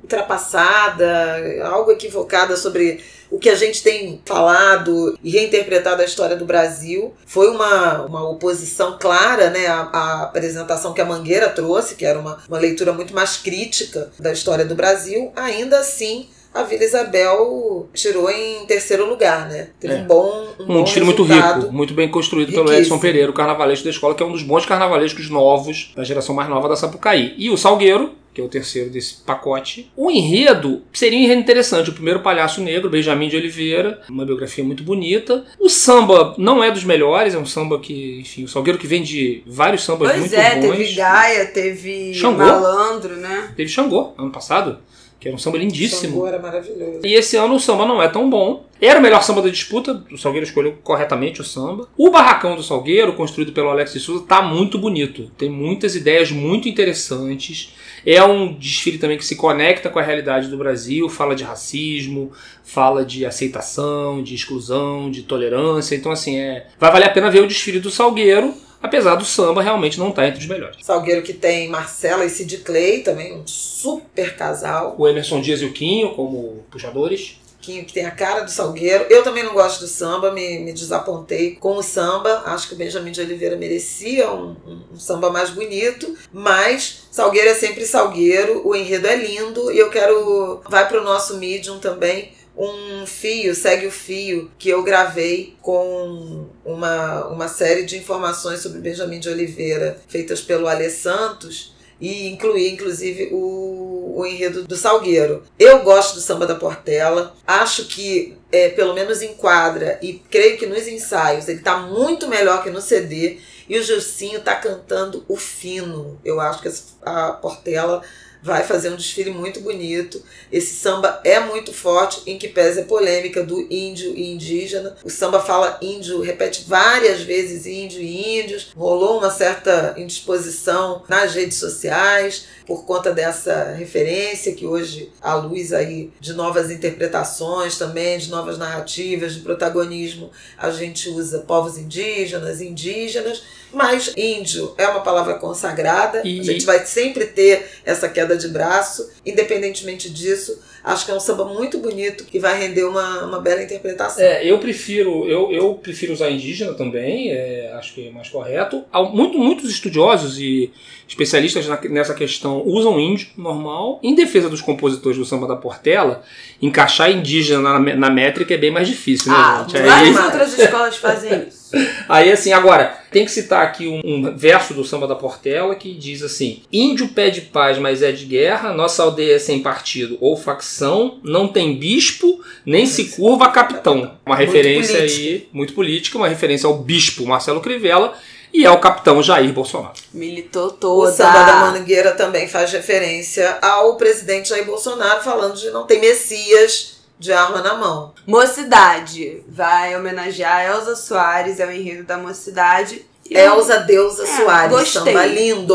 [SPEAKER 2] ultrapassada, algo equivocada sobre o que a gente tem falado e reinterpretado a história do Brasil. Foi uma, uma oposição clara né, à, à apresentação que a Mangueira trouxe, que era uma, uma leitura muito mais crítica da história do Brasil. Ainda assim, a Vila Isabel tirou em terceiro lugar, né? Teve
[SPEAKER 3] É.
[SPEAKER 2] um bom um
[SPEAKER 3] Um
[SPEAKER 2] bom
[SPEAKER 3] desfile muito rico, muito bem construído pelo. Edson Pereira, o carnavalesco da escola, que é um dos bons carnavalescos novos da geração mais nova da Sapucaí. E o Salgueiro, que é o terceiro desse pacote. O enredo seria um enredo interessante. O primeiro Palhaço Negro, Benjamin de Oliveira, uma biografia muito bonita. O samba não é dos melhores, é um samba que, enfim, o Salgueiro que vem de vários sambas
[SPEAKER 1] Pois
[SPEAKER 3] muito
[SPEAKER 1] é,
[SPEAKER 3] bons.
[SPEAKER 1] teve Gaia, teve
[SPEAKER 3] Xangô.
[SPEAKER 1] Malandro, né?
[SPEAKER 3] Teve Xangô, ano passado, que era um samba lindíssimo.
[SPEAKER 2] Xangô era maravilhoso.
[SPEAKER 3] E esse ano o samba não é tão bom. Era o melhor samba da disputa, o Salgueiro escolheu corretamente o samba. O barracão do Salgueiro, construído pelo Alex de Souza, tá muito bonito. Tem muitas ideias muito interessantes. É um desfile também que se conecta com a realidade do Brasil, fala de racismo, fala de aceitação, de exclusão, de tolerância. Então, assim, é... vai valer a pena ver o desfile do Salgueiro, apesar do samba realmente não estar entre os melhores.
[SPEAKER 2] Salgueiro que tem Marcela e Sid Clay, também um super casal.
[SPEAKER 3] O Emerson Dias e o Quinho como puxadores.
[SPEAKER 2] que, que tem a cara do Salgueiro. Eu também não gosto do samba, me, me desapontei com o samba. Acho que o Benjamin de Oliveira merecia um, um, um samba mais bonito, mas Salgueiro é sempre Salgueiro, o enredo é lindo e eu quero. Vai para o nosso Medium também um fio, segue o fio, que eu gravei com uma, uma série de informações sobre Benjamin de Oliveira, feitas pelo Ale Santos, e incluir, inclusive, o, o enredo do Salgueiro. Eu gosto do samba da Portela, acho que é, pelo menos enquadra, e creio que nos ensaios ele está muito melhor que no CD, e o Gilcinho está cantando o fino. Eu acho que a Portela vai fazer um desfile muito bonito. Esse samba é muito forte, em que pese a polêmica do índio e indígena. O samba fala índio, repete várias vezes índio e índios. Rolou uma certa indisposição nas redes sociais por conta dessa referência que hoje à luz aí de novas interpretações também, de novas narrativas, de protagonismo, a gente usa povos indígenas, indígenas, mas índio é uma palavra consagrada, e... a gente vai sempre ter essa queda de braço, independentemente disso, acho que é um samba muito bonito que vai render uma, uma bela interpretação.
[SPEAKER 3] É, eu prefiro eu, eu prefiro usar indígena também, é, acho que é mais correto. Muito, muitos estudiosos e especialistas nessa questão usam índio normal. Em defesa dos compositores do samba da Portela, encaixar indígena na, na métrica é bem mais difícil, né,
[SPEAKER 1] ah,
[SPEAKER 3] gente?
[SPEAKER 1] Várias Aí... outras escolas fazem (laughs) isso.
[SPEAKER 3] Aí, assim, agora, tem que citar aqui um, um, verso do samba da Portela que diz assim: Índio pede paz, mas é de guerra, nossa aldeia é sem partido ou facção, não tem bispo, nem se curva a capitão. Uma referência muito aí, muito política, uma referência ao bispo Marcelo Crivella e é o capitão Jair Bolsonaro.
[SPEAKER 1] Militou toda.
[SPEAKER 2] O samba da Mangueira também faz referência ao presidente Jair Bolsonaro falando de não ter Messias de arma na mão.
[SPEAKER 1] Mocidade vai homenagear Elza Soares, é o enredo da Mocidade.
[SPEAKER 2] Elza Deusa é, Soares, gostei samba lindo.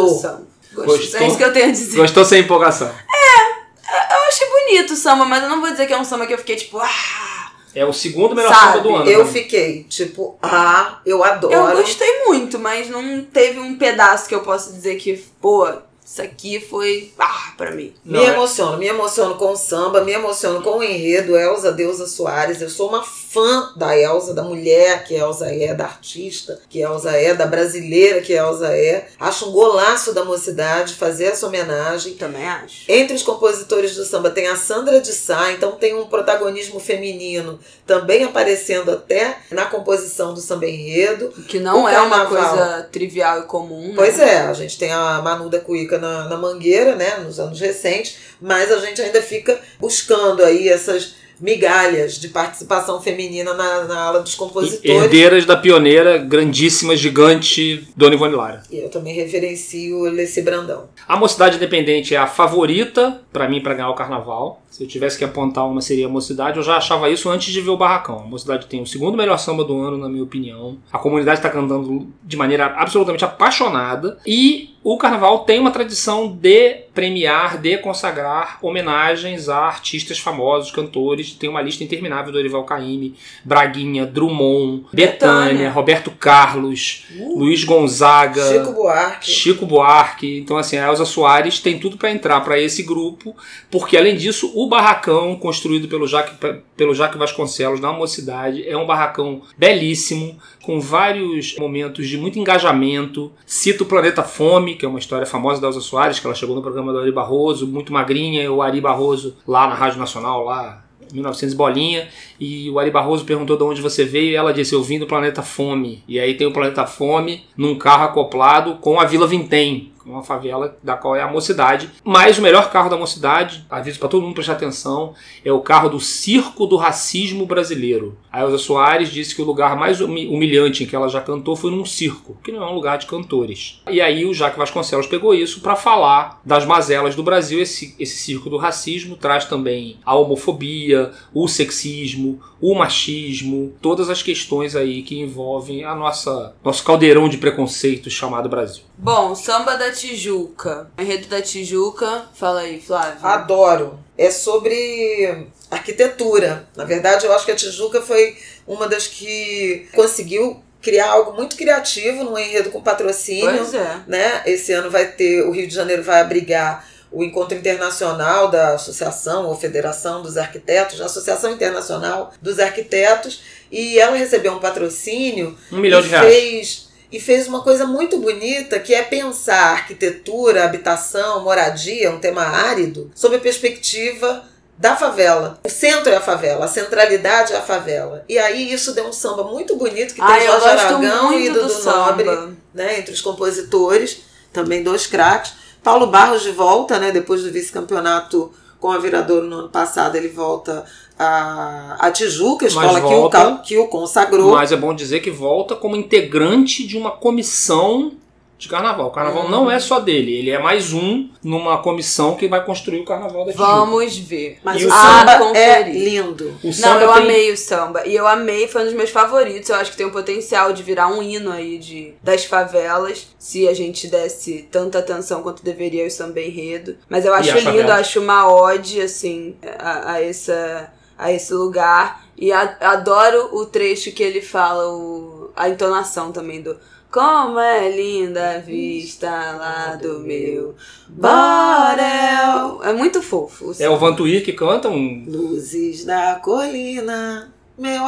[SPEAKER 1] Gostou, é isso que eu tenho a dizer.
[SPEAKER 3] Gostou sem empolgação?
[SPEAKER 1] É, eu achei bonito o samba, mas eu não vou dizer que é um samba que eu fiquei tipo, ah,
[SPEAKER 3] é o segundo melhor Sabe, samba do ano.
[SPEAKER 2] Eu fiquei, tipo, ah, eu adoro.
[SPEAKER 1] Eu gostei muito, mas não teve um pedaço que eu possa dizer que, pô, isso aqui foi ah, para mim.
[SPEAKER 2] Me é? emociono, me emociono com o samba, me emociono com o enredo, Elza Deusa Soares. Eu sou uma fã da Elza, da mulher que Elza é, da artista que Elza é, da brasileira que Elza é. Acho um golaço da mocidade fazer essa homenagem.
[SPEAKER 1] Também acho.
[SPEAKER 2] Entre os compositores do samba tem a Sandra de Sá, então tem um protagonismo feminino também aparecendo até na composição do samba enredo.
[SPEAKER 1] Que não o é carnaval. uma coisa trivial e comum. Né?
[SPEAKER 2] Pois é, a gente tem a Manu da Cuica na, na Mangueira, né, nos anos recentes, mas a gente ainda fica buscando aí essas migalhas de participação feminina na, na ala dos compositores.
[SPEAKER 3] Herdeiras da pioneira, grandíssima, gigante, Dona Ivone Lara.
[SPEAKER 2] E eu também referencio Leci Brandão.
[SPEAKER 3] A Mocidade Independente é a favorita para mim para ganhar o carnaval. Se eu tivesse que apontar uma seria a Mocidade, eu já achava isso antes de ver o Barracão. A Mocidade tem o segundo melhor samba do ano, na minha opinião. A comunidade está cantando de maneira absolutamente apaixonada. E o carnaval tem uma tradição de premiar, de consagrar homenagens a artistas famosos, cantores. Tem uma lista interminável do Orival Caymmi, Braguinha, Drummond, Betânia, Roberto Carlos, uh, Luiz Gonzaga,
[SPEAKER 2] Chico Buarque.
[SPEAKER 3] Chico Buarque. Então, assim, a Elza Soares tem tudo para entrar para esse grupo, porque além disso, o barracão construído pelo Jaque, pelo Jaque Vasconcelos na mocidade é um barracão belíssimo, com vários momentos de muito engajamento. Cita o Planeta Fome, que é uma história famosa da Elza Soares, que ela chegou no programa do Ari Barroso, muito magrinha, o Ari Barroso lá na Rádio Nacional, lá 1900 bolinha, e o Ari Barroso perguntou de onde você veio, e ela disse, eu vim do Planeta Fome. E aí tem o Planeta Fome num carro acoplado com a Vila Vintém, uma favela da qual é a mocidade. Mas o melhor carro da mocidade, aviso para todo mundo prestar atenção, é o carro do Circo do Racismo Brasileiro. A Elza Soares disse que o lugar mais humilhante em que ela já cantou foi num circo, que não é um lugar de cantores. E aí o Jaque Vasconcelos pegou isso para falar das mazelas do Brasil. Esse, esse circo do racismo traz também a homofobia, o sexismo, o machismo, todas as questões aí que envolvem a nossa nosso caldeirão de preconceitos chamado Brasil.
[SPEAKER 1] Bom, samba da Tijuca. Enredo da Tijuca. Fala aí, Flávio.
[SPEAKER 2] Adoro. É sobre arquitetura. Na verdade, eu acho que a Tijuca foi uma das que conseguiu criar algo muito criativo num enredo com patrocínio.
[SPEAKER 1] Pois é.
[SPEAKER 2] Né? Esse ano vai ter, o Rio de Janeiro vai abrigar o encontro internacional da Associação ou Federação dos Arquitetos, a Associação Internacional dos Arquitetos, e ela recebeu um patrocínio
[SPEAKER 3] um milhão
[SPEAKER 2] e
[SPEAKER 3] de reais.
[SPEAKER 2] fez e fez uma coisa muito bonita que é pensar arquitetura, habitação, moradia, um tema árido, sob a perspectiva da favela. O centro é a favela, a centralidade é a favela. E aí isso deu um samba muito bonito que tem
[SPEAKER 1] Ai, eu
[SPEAKER 2] Jorge Aragão e Dudu
[SPEAKER 1] do
[SPEAKER 2] Nobre,
[SPEAKER 1] samba.
[SPEAKER 2] né, entre os compositores, também dois craques. Paulo Barros de volta, né, depois do vice-campeonato com a Viradouro no ano passado, ele volta a, a Tijuca, a escola que o,
[SPEAKER 3] volta-
[SPEAKER 2] que o consagrou.
[SPEAKER 3] Mas é bom dizer que volta como integrante de uma comissão de carnaval. O carnaval
[SPEAKER 2] Uhum.
[SPEAKER 3] não é só dele, ele é mais um numa comissão que vai construir o carnaval da Tijuca.
[SPEAKER 1] Vamos ver.
[SPEAKER 2] Mas
[SPEAKER 3] E
[SPEAKER 2] o
[SPEAKER 3] o
[SPEAKER 2] samba
[SPEAKER 1] samba
[SPEAKER 2] é
[SPEAKER 1] conferir.
[SPEAKER 2] lindo.
[SPEAKER 3] O
[SPEAKER 1] Não,
[SPEAKER 3] samba
[SPEAKER 1] eu
[SPEAKER 3] tem-
[SPEAKER 1] amei o samba. E eu amei, foi um dos meus favoritos. Eu acho que tem o potencial de virar um hino aí de, das favelas, se a gente desse tanta atenção quanto deveria ao samba enredo. Mas eu acho lindo,
[SPEAKER 3] favelas?
[SPEAKER 1] acho uma ode, assim, a, a, essa, a esse lugar. E a- adoro o trecho que ele fala, o, a entonação também do. Como é linda a vista lá do meu Borel. É muito fofo. o
[SPEAKER 3] É o. Vantuir que canta um.
[SPEAKER 2] Luzes da colina, meu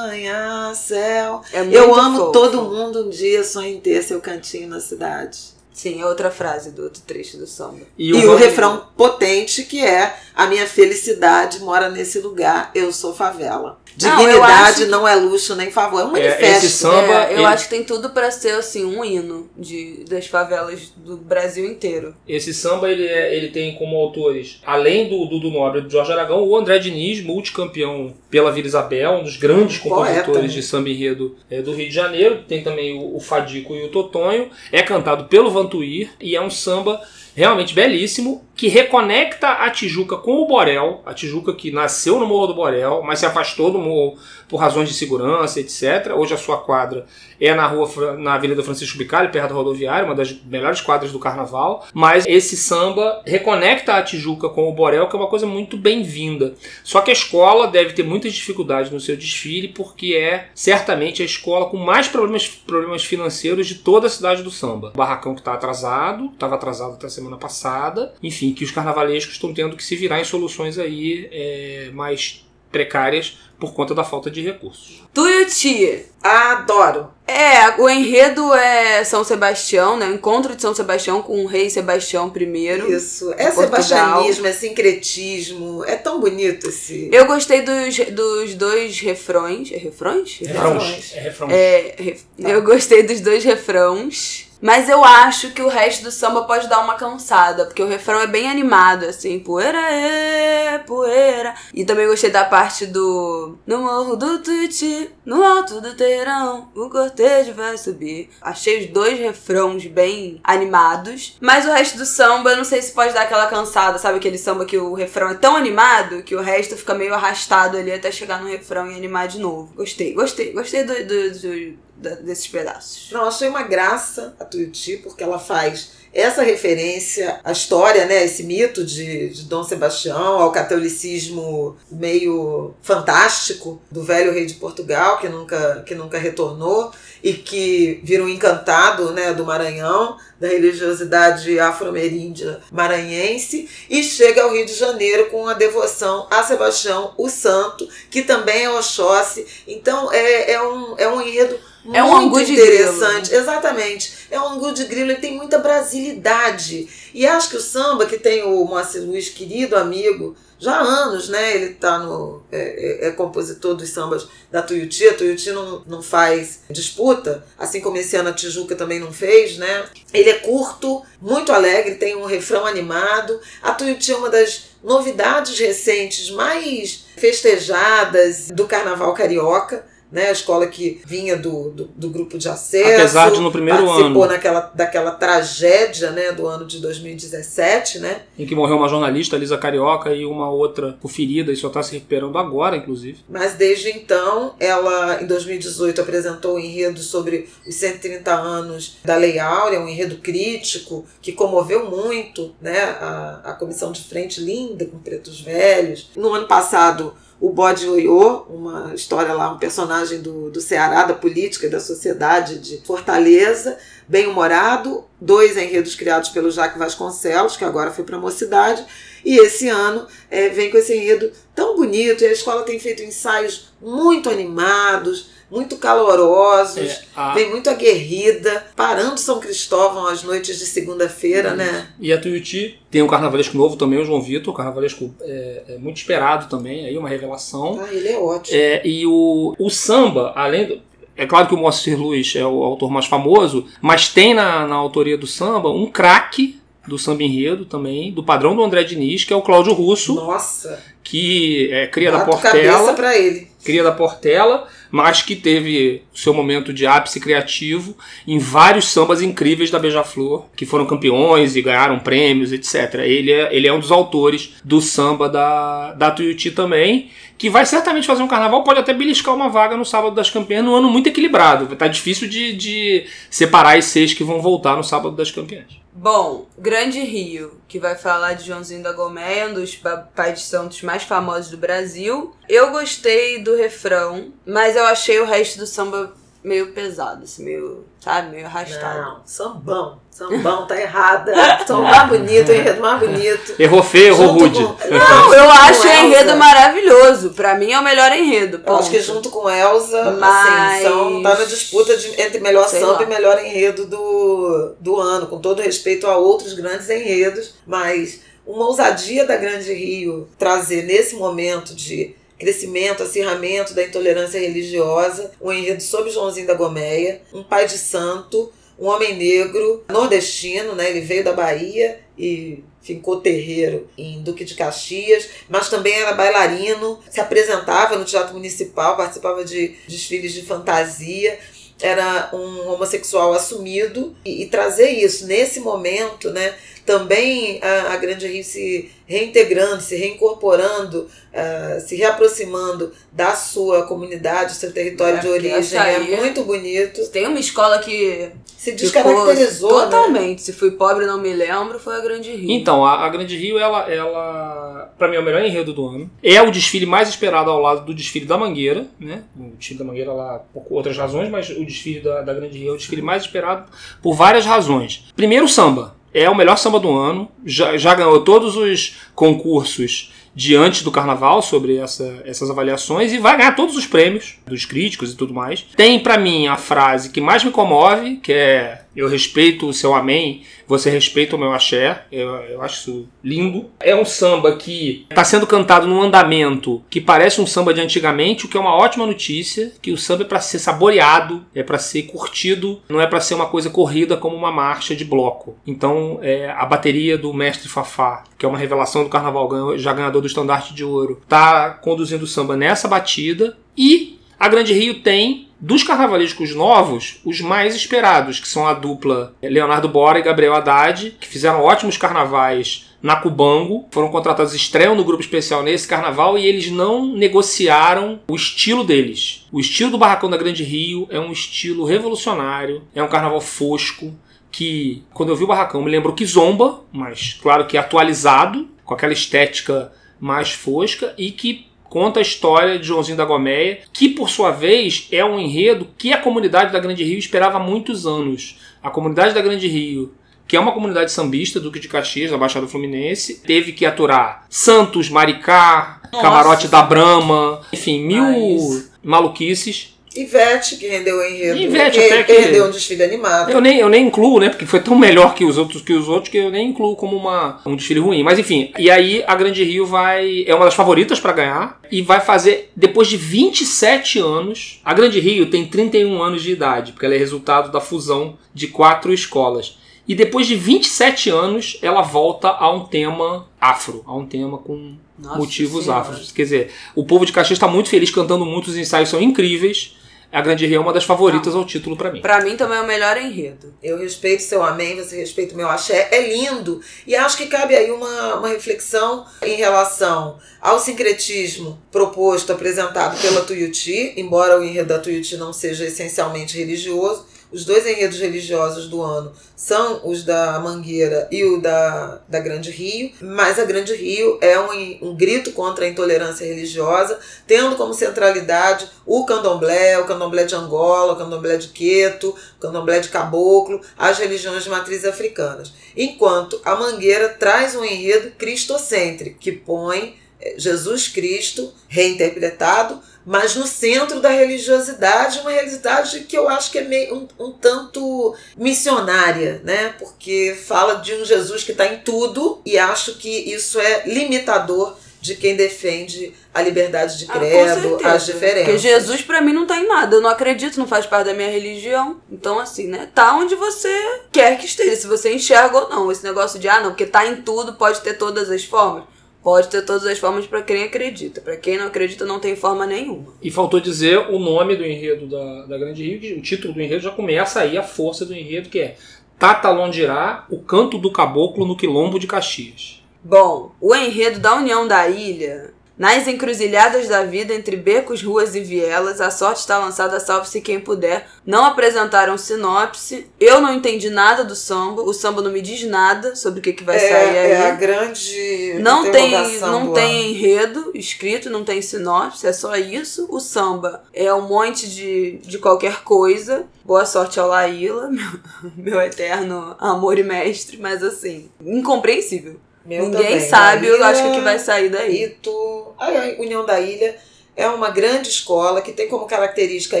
[SPEAKER 2] arranha-céu.
[SPEAKER 1] É muito
[SPEAKER 2] Eu amo
[SPEAKER 1] fofo.
[SPEAKER 2] todo mundo um dia sonha em ter seu cantinho na cidade.
[SPEAKER 1] Sim, é outra frase do outro trecho do samba.
[SPEAKER 2] E, o,
[SPEAKER 3] Vantuir-
[SPEAKER 2] refrão potente que é a minha felicidade mora nesse lugar, eu sou favela.
[SPEAKER 1] Não,
[SPEAKER 2] Dignidade
[SPEAKER 1] que-
[SPEAKER 2] não é luxo nem favor, é um
[SPEAKER 3] É,
[SPEAKER 2] manifesto.
[SPEAKER 3] esse samba,
[SPEAKER 1] É, eu
[SPEAKER 3] ele-
[SPEAKER 1] acho que tem tudo pra ser assim um hino de, das favelas do Brasil inteiro.
[SPEAKER 3] Esse samba ele, é- ele tem como autores, além do Dudu Nobre e do Jorge Aragão, o André Diniz, multicampeão pela Vila Isabel, um dos grandes
[SPEAKER 2] Poeta,
[SPEAKER 3] compositores
[SPEAKER 2] né?
[SPEAKER 3] de samba enredo é, do Rio de Janeiro. Tem também o, o Fadico e o Totonho. É cantado pelo Vantuir e é um samba realmente belíssimo que reconecta a Tijuca com o Borel. A Tijuca que nasceu no Morro do Borel, mas se afastou do morro por razões de segurança, etc. Hoje a sua quadra é na rua na Avenida Francisco Bicalho, perto da rodoviária, uma das melhores quadras do carnaval. Mas esse samba reconecta a Tijuca com o Borel, que é uma coisa muito bem-vinda. Só que a escola deve ter muitas dificuldades no seu desfile, porque é certamente a escola com mais problemas, problemas financeiros de toda a cidade do samba. O barracão que está atrasado, estava atrasado até a semana passada. Enfim, que os carnavalescos estão tendo que se virar em soluções aí é, mais precárias por conta da falta de recursos.
[SPEAKER 1] Tuiuti.
[SPEAKER 2] Adoro.
[SPEAKER 1] É, o enredo é São Sebastião, né? O encontro de São Sebastião com o rei Sebastião I.
[SPEAKER 2] Isso. É sebastianismo, é sincretismo. É tão bonito esse.
[SPEAKER 1] Eu gostei dos, dos dois refrões. É refrões?
[SPEAKER 2] Refrões.
[SPEAKER 3] É refrão.
[SPEAKER 1] É, ref- eu gostei dos dois refrãos. Mas eu acho que o resto do samba pode dar uma cansada, porque o refrão é bem animado, assim, poeira, é, poeira. E também gostei da parte do No morro do Tuti, no alto do Teirão, o cortejo vai subir. Achei os dois refrãos bem animados, mas o resto do samba, eu não sei se pode dar aquela cansada, sabe aquele samba que o refrão é tão animado que o resto fica meio arrastado ali até chegar no refrão e animar de novo. Gostei, gostei, gostei do, do- do- desses pedaços.
[SPEAKER 2] Não, achei uma graça a Tuiuti, porque ela faz essa referência à história, né, esse mito de, de Dom Sebastião, ao catolicismo meio fantástico do velho rei de Portugal, que nunca, que nunca retornou e que vira um encantado né, do Maranhão, da religiosidade afro-ameríndia maranhense, e chega ao Rio de Janeiro com a devoção a Sebastião, o santo, que também é Oxóssi. Então é, é, um, é um enredo
[SPEAKER 1] É um angu de
[SPEAKER 2] interessante. Exatamente. É um angu de grilo, ele tem muita brasilidade. E acho que o samba, que tem o Moacir Luiz, querido amigo, já há anos, né? Ele tá no. É, é- é compositor dos sambas da Tuiuti. A Tuiuti não, não faz disputa, assim como esse ano a Tijuca também não fez, né? Ele é curto, muito alegre, tem um refrão animado. A Tuiuti é uma das novidades recentes mais festejadas do carnaval carioca. Né, a escola que vinha do, do, do grupo de acesso.
[SPEAKER 3] Apesar de no primeiro
[SPEAKER 2] participou
[SPEAKER 3] ano.
[SPEAKER 2] naquela, daquela tragédia né, do ano de 2017, né?
[SPEAKER 3] Em que morreu uma jornalista, Lisa Carioca, e uma outra por ferida e só está se recuperando agora, inclusive.
[SPEAKER 2] Mas desde então, ela em 2018 apresentou o enredo sobre os 130 anos da Lei Áurea, um enredo crítico que comoveu muito né, a, a comissão de frente linda com pretos velhos. No ano passado, o Bode Oiô, uma história lá, um personagem do, do Ceará, da política da sociedade de Fortaleza, bem-humorado, dois enredos criados pelo Jaque Vasconcelos, que agora foi para a Mocidade, e esse ano é, vem com esse enredo tão bonito, e a escola tem feito ensaios muito animados, muito calorosos,
[SPEAKER 3] É, a-
[SPEAKER 2] vem muito aguerrida, parando São Cristóvão às noites de segunda-feira, né?
[SPEAKER 3] E a Tuiuti tem um carnavalesco novo também, o João Vitor, um carnavalesco é, é muito esperado também, aí uma revelação.
[SPEAKER 2] Ah, ele é ótimo.
[SPEAKER 3] É, e o, o samba, além do. É claro que o Moacir Luiz é o autor mais famoso, mas tem na, na autoria do samba um craque do samba enredo também, do padrão do André Diniz, que é o Cláudio Russo,
[SPEAKER 2] Nossa,
[SPEAKER 3] que é cria da
[SPEAKER 2] bato cabeça
[SPEAKER 3] Portela,
[SPEAKER 2] pra ele.
[SPEAKER 3] cria da Portela, mas que teve seu momento de ápice criativo em vários sambas incríveis da Beija-Flor, que foram campeões e ganharam prêmios, etc. Ele é, ele é um dos autores do samba da, da Tuiuti também, que vai certamente fazer um carnaval, pode até beliscar uma vaga no Sábado das Campeãs, num ano muito equilibrado. Tá difícil de, de separar as seis que vão voltar no Sábado das Campeãs.
[SPEAKER 1] Bom, Grande Rio, que vai falar de Joãozinho da Gomeia, um dos pa- pais de santos mais famosos do Brasil. Eu gostei do refrão, mas eu achei o resto do samba meio pesado, assim, meio, sabe, meio arrastado.
[SPEAKER 2] Não, sambão. Sambão, tá errada. (laughs) Samba mais bonito, enredo mais bonito.
[SPEAKER 3] Errou feio, errou rude.
[SPEAKER 2] com- (laughs)
[SPEAKER 1] Não, eu acho o enredo maravilhoso. Pra mim é o melhor enredo.
[SPEAKER 2] Eu acho que
[SPEAKER 1] ponto.
[SPEAKER 2] junto com Elza,
[SPEAKER 1] Mas-
[SPEAKER 2] assim, são, tá na disputa de- entre melhor
[SPEAKER 1] Sei
[SPEAKER 2] samba
[SPEAKER 1] lá.
[SPEAKER 2] e melhor enredo do, do ano, com todo respeito a outros grandes enredos, mas uma ousadia da Grande Rio trazer nesse momento de crescimento, acirramento da intolerância religiosa, um enredo sobre Joãozinho da Gomeia, um pai de santo, um homem negro, nordestino, né? Ele veio da Bahia e fincou terreiro em Duque de Caxias, mas também era bailarino, se apresentava no Teatro Municipal, participava de desfiles de fantasia, era um homossexual assumido e, e trazer isso nesse momento, né? Também a, a Grande Rio se reintegrando, se reincorporando, ah, se reaproximando da sua comunidade, seu território
[SPEAKER 1] É,
[SPEAKER 2] de origem. É
[SPEAKER 1] aí-
[SPEAKER 2] muito bonito.
[SPEAKER 1] Tem uma escola que
[SPEAKER 2] Se descaracterizou, né?
[SPEAKER 1] totalmente. Se fui pobre não me lembro, foi a Grande Rio.
[SPEAKER 3] Então, a, a Grande Rio, ela, ela para mim, é o melhor enredo do ano. É o desfile mais esperado ao lado do desfile da Mangueira, né? O desfile da Mangueira lá por outras razões, mas o desfile da, da Grande Rio é o desfile mais esperado por várias razões. Primeiro, o samba. É o melhor samba do ano. Já, já ganhou todos os concursos diante do carnaval sobre essa- essas avaliações e vai ganhar todos os prêmios dos críticos e tudo mais. Tem pra mim a frase que mais me comove, que é eu respeito o seu amém, você respeita o meu axé. Eu, eu acho isso lindo. É um samba que está sendo cantado num andamento que parece um samba de antigamente, o que é uma ótima notícia, que o samba é para ser saboreado, é para ser curtido, não é para ser uma coisa corrida como uma marcha de bloco. Então, é, a bateria do Mestre Fafá, que é uma revelação do carnaval, já ganhador do estandarte de ouro, tá conduzindo o samba nessa batida e a Grande Rio tem dos carnavalescos novos, os mais esperados, que são a dupla Leonardo Bora e Gabriel Haddad, que fizeram ótimos carnavais na Cubango, foram contratados, estreiam no grupo especial nesse carnaval e eles não negociaram o estilo deles. O estilo do Barracão da Grande Rio é um estilo revolucionário, é um carnaval fosco, que quando eu vi o Barracão me lembrou Kizomba, mas claro que atualizado, com aquela estética mais fosca e que conta a história de Joãozinho da Gomeia, que por sua vez é um enredo que a comunidade da Grande Rio esperava há muitos anos. A comunidade da Grande Rio, que é uma comunidade sambista, Duque de Caxias, da Baixada Fluminense, teve que aturar Santos, Maricá,
[SPEAKER 1] Nossa.
[SPEAKER 3] Camarote da Brama, enfim, mil
[SPEAKER 1] Mas-
[SPEAKER 3] maluquices.
[SPEAKER 2] Ivete, que rendeu o enredo.
[SPEAKER 3] Ivete
[SPEAKER 2] que,
[SPEAKER 3] até que-
[SPEAKER 2] rendeu um desfile animado.
[SPEAKER 3] Eu nem, eu nem incluo, né? Porque foi tão melhor que os outros que os outros que eu nem incluo como uma, um desfile ruim. Mas enfim, e aí a Grande Rio vai. É uma das favoritas para ganhar. E vai fazer, depois de 27 anos. A Grande Rio tem 31 anos de idade, porque ela é resultado da fusão de quatro escolas. E depois de 27 anos, ela volta a um tema afro, a um tema com
[SPEAKER 1] Nossa
[SPEAKER 3] motivos
[SPEAKER 1] Senhora.
[SPEAKER 3] afros. Quer dizer, o povo de Caxias está muito feliz cantando muito, os ensaios são incríveis. A Grande Rio é uma das favoritas ao título para mim.
[SPEAKER 1] Pra mim também é o melhor enredo.
[SPEAKER 2] Eu respeito seu amém, você respeita o meu axé. É lindo. E acho que cabe aí uma, uma reflexão em relação ao sincretismo proposto, apresentado pela Tuiuti, embora o enredo da Tuiuti não seja essencialmente religioso, os dois enredos religiosos do ano são os da Mangueira e o da, da Grande Rio, mas a Grande Rio é um, um grito contra a intolerância religiosa, tendo como centralidade o candomblé, o candomblé de Angola, o candomblé de Queto, o candomblé de Caboclo, as religiões de matriz africanas. Enquanto a Mangueira traz um enredo cristocêntrico, que põe Jesus Cristo reinterpretado mas no centro da religiosidade, uma religiosidade que eu acho que é meio um, um tanto missionária, né? Porque fala de um Jesus que está em tudo e acho que isso é limitador de quem defende a liberdade de ah, credo, ah, as diferenças.
[SPEAKER 1] Porque Jesus para mim não tá em nada, eu não acredito, não faz parte da minha religião. Então assim, né? Tá onde você quer que esteja, se você enxerga ou não. Esse negócio de ah, não, porque tá em tudo, pode ter todas as formas. Pode ter todas as formas para quem acredita. Para quem não acredita, não tem forma nenhuma.
[SPEAKER 3] E faltou dizer o nome do enredo da, da Grande Rio, que o título do enredo já começa aí a força do enredo, que é Tatalondirá, o canto do caboclo no quilombo de Caxias.
[SPEAKER 1] Bom, o enredo da União da Ilha nas encruzilhadas da vida, entre becos, ruas e vielas, a sorte está lançada, salve-se quem puder. Não apresentaram sinopse. Eu não entendi nada do samba. O samba não me diz nada sobre o que, que vai
[SPEAKER 2] é,
[SPEAKER 1] sair aí.
[SPEAKER 2] É a grande.
[SPEAKER 1] Não tem, não tem enredo escrito, não tem sinopse, é só isso. O samba é um monte de, de qualquer coisa. Boa sorte ao Laíla, (laughs) meu, meu eterno amor e mestre, mas assim, incompreensível. Meu Ninguém também. sabe, eu acho que o que vai sair daí.
[SPEAKER 2] Ito, a União da Ilha é uma grande escola que tem como característica a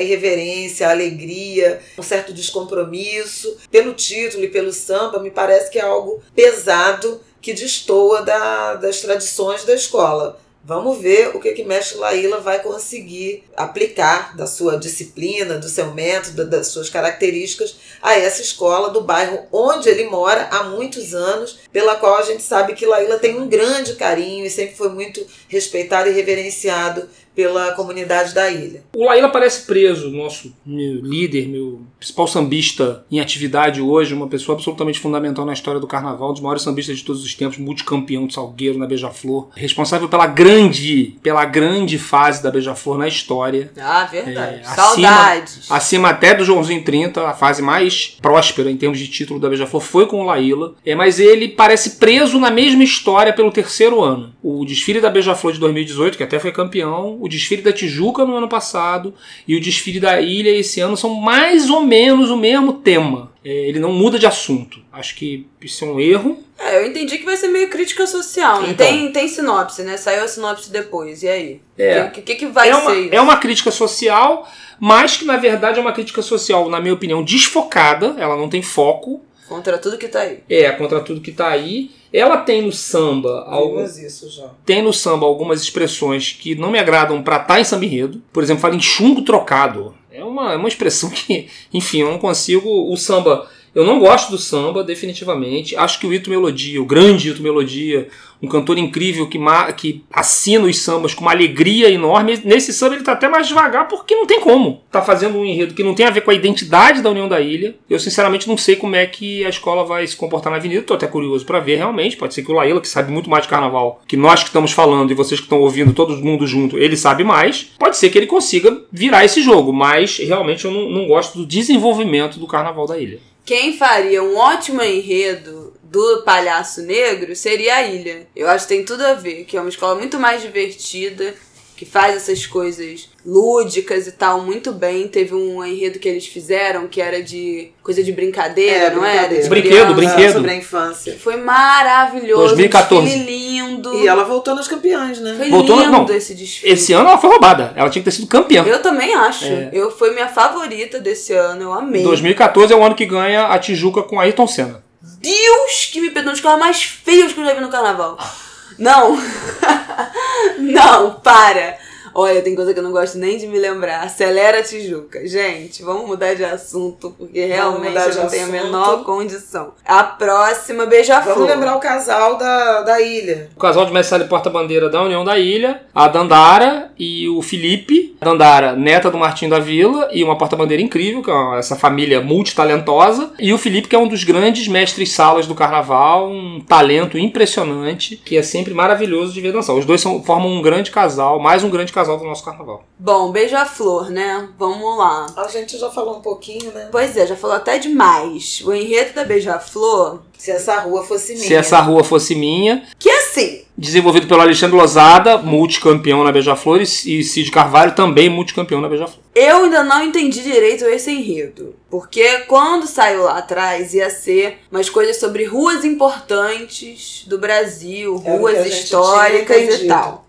[SPEAKER 2] irreverência, a alegria, um certo descompromisso. Pelo título e pelo samba, me parece que é algo pesado que destoa da, das tradições da escola. Vamos ver o que que Mestre Laíla vai conseguir aplicar da sua disciplina, do seu método, das suas características a essa escola do bairro onde ele mora há muitos anos, pela qual a gente sabe que Laíla tem um grande carinho e sempre foi muito respeitado e reverenciado pela comunidade da ilha.
[SPEAKER 3] O Laíla parece preso, nosso meu líder, meu principal sambista em atividade hoje, uma pessoa absolutamente fundamental na história do carnaval, um dos maiores sambistas de todos os tempos, multicampeão de Salgueiro na Beija-Flor, responsável pela grande, pela grande fase da Beija-Flor na história.
[SPEAKER 1] Ah, verdade. É, Saudades.
[SPEAKER 3] Acima, acima, até do Joãozinho 30, a fase mais próspera em termos de título da Beija-Flor foi com o Laíla. É, mas ele parece preso na mesma história pelo terceiro ano. O desfile da Beija-Flor de 2018, que até foi campeão, o desfile da Tijuca no ano passado e o desfile da Ilha esse ano são mais ou menos o mesmo tema. É, ele não muda de assunto. Acho que isso é um erro.
[SPEAKER 1] É, eu entendi que vai ser meio crítica social. Né? Então, tem, tem sinopse, né? Saiu a sinopse depois. E aí?
[SPEAKER 3] É.
[SPEAKER 1] O que, que, que, vai
[SPEAKER 3] é
[SPEAKER 1] uma,
[SPEAKER 3] ser isso? É uma crítica social, mas que na verdade é uma crítica social, na minha opinião, desfocada. Ela não tem foco.
[SPEAKER 1] Contra tudo que tá aí.
[SPEAKER 3] É, contra tudo que tá aí. Ela tem no samba
[SPEAKER 2] algumas isso já.
[SPEAKER 3] Tem no samba algumas expressões que não me agradam para estar tá em samba enredo. Por exemplo, fala em chumbo trocado. É uma, é uma expressão (laughs) que, enfim, eu não consigo. O samba eu não gosto do samba, definitivamente. Acho que o Ito Melodia, o grande Ito Melodia, um cantor incrível que, que assina os sambas com uma alegria enorme. Nesse samba ele está até mais devagar porque não tem como. Tá fazendo um enredo que não tem a ver com a identidade da União da Ilha. Eu sinceramente não sei como é que a escola vai se comportar na avenida. Tô até curioso para ver realmente. Pode ser que o Laíla, que sabe muito mais de carnaval que nós que estamos falando e vocês que estão ouvindo, todo mundo junto, ele sabe mais. Pode ser que ele consiga virar esse jogo, mas realmente eu não, não gosto do desenvolvimento do carnaval da ilha.
[SPEAKER 1] Quem faria um ótimo enredo do Palhaço Negro seria a Ilha. Eu acho que tem tudo a ver, que é uma escola muito mais divertida, que faz essas coisas lúdicas e tal muito bem. Teve um enredo que eles fizeram que era de coisa de brincadeira, é, não
[SPEAKER 2] brincadeira.
[SPEAKER 1] era?
[SPEAKER 3] brinquedo, brinquedo.
[SPEAKER 2] Sobre a infância.
[SPEAKER 1] Foi maravilhoso.
[SPEAKER 3] 2014.
[SPEAKER 1] Desfile lindo.
[SPEAKER 2] E ela voltou nas campeãs, né?
[SPEAKER 1] Foi
[SPEAKER 3] voltou
[SPEAKER 1] lindo
[SPEAKER 3] não,
[SPEAKER 1] esse desfile.
[SPEAKER 3] Esse ano ela foi roubada. Ela tinha que ter sido campeã.
[SPEAKER 1] Eu também acho. É. Eu Foi minha favorita desse ano. Eu amei.
[SPEAKER 3] 2014 é o ano que ganha a Tijuca com Ayrton Senna.
[SPEAKER 1] Deus que me perdoe, um dos carros mais feios que eu já vi no carnaval. Não. (laughs) não, para. Olha, tem coisa que eu não gosto nem de me lembrar. Acelera Tijuca. Gente, vamos mudar de assunto, porque realmente eu não tenho a menor condição. A próxima, beija-flor.
[SPEAKER 2] Vamos lembrar o casal da, da ilha.
[SPEAKER 3] O casal de Mestre Porta-Bandeira da União da Ilha, a Dandara e o Felipe. A Dandara, neta do Martim da Vila, e uma porta-bandeira incrível, que é essa família multitalentosa. E o Felipe, que é um dos grandes mestres-salas do carnaval, um talento impressionante, que é sempre maravilhoso de ver dançar. Os dois são, formam um grande casal, mais um grande casal casal do nosso carnaval.
[SPEAKER 1] Bom, beija-flor, né? Vamos lá.
[SPEAKER 2] A gente já falou um pouquinho, né?
[SPEAKER 1] Pois é, já falou até demais. O enredo da beija-flor,
[SPEAKER 2] Se essa rua fosse minha.
[SPEAKER 3] Se essa rua fosse minha,
[SPEAKER 1] que é assim,
[SPEAKER 3] desenvolvido pelo Alexandre Lozada, multicampeão na Beija-Flor, e e Cid Carvalho, também multicampeão na Beija-Flor.
[SPEAKER 1] eu ainda não entendi direito esse enredo. Porque quando saiu lá atrás ia ser umas coisas sobre ruas importantes do Brasil,
[SPEAKER 2] que
[SPEAKER 1] ruas
[SPEAKER 2] gente
[SPEAKER 1] históricas e tal.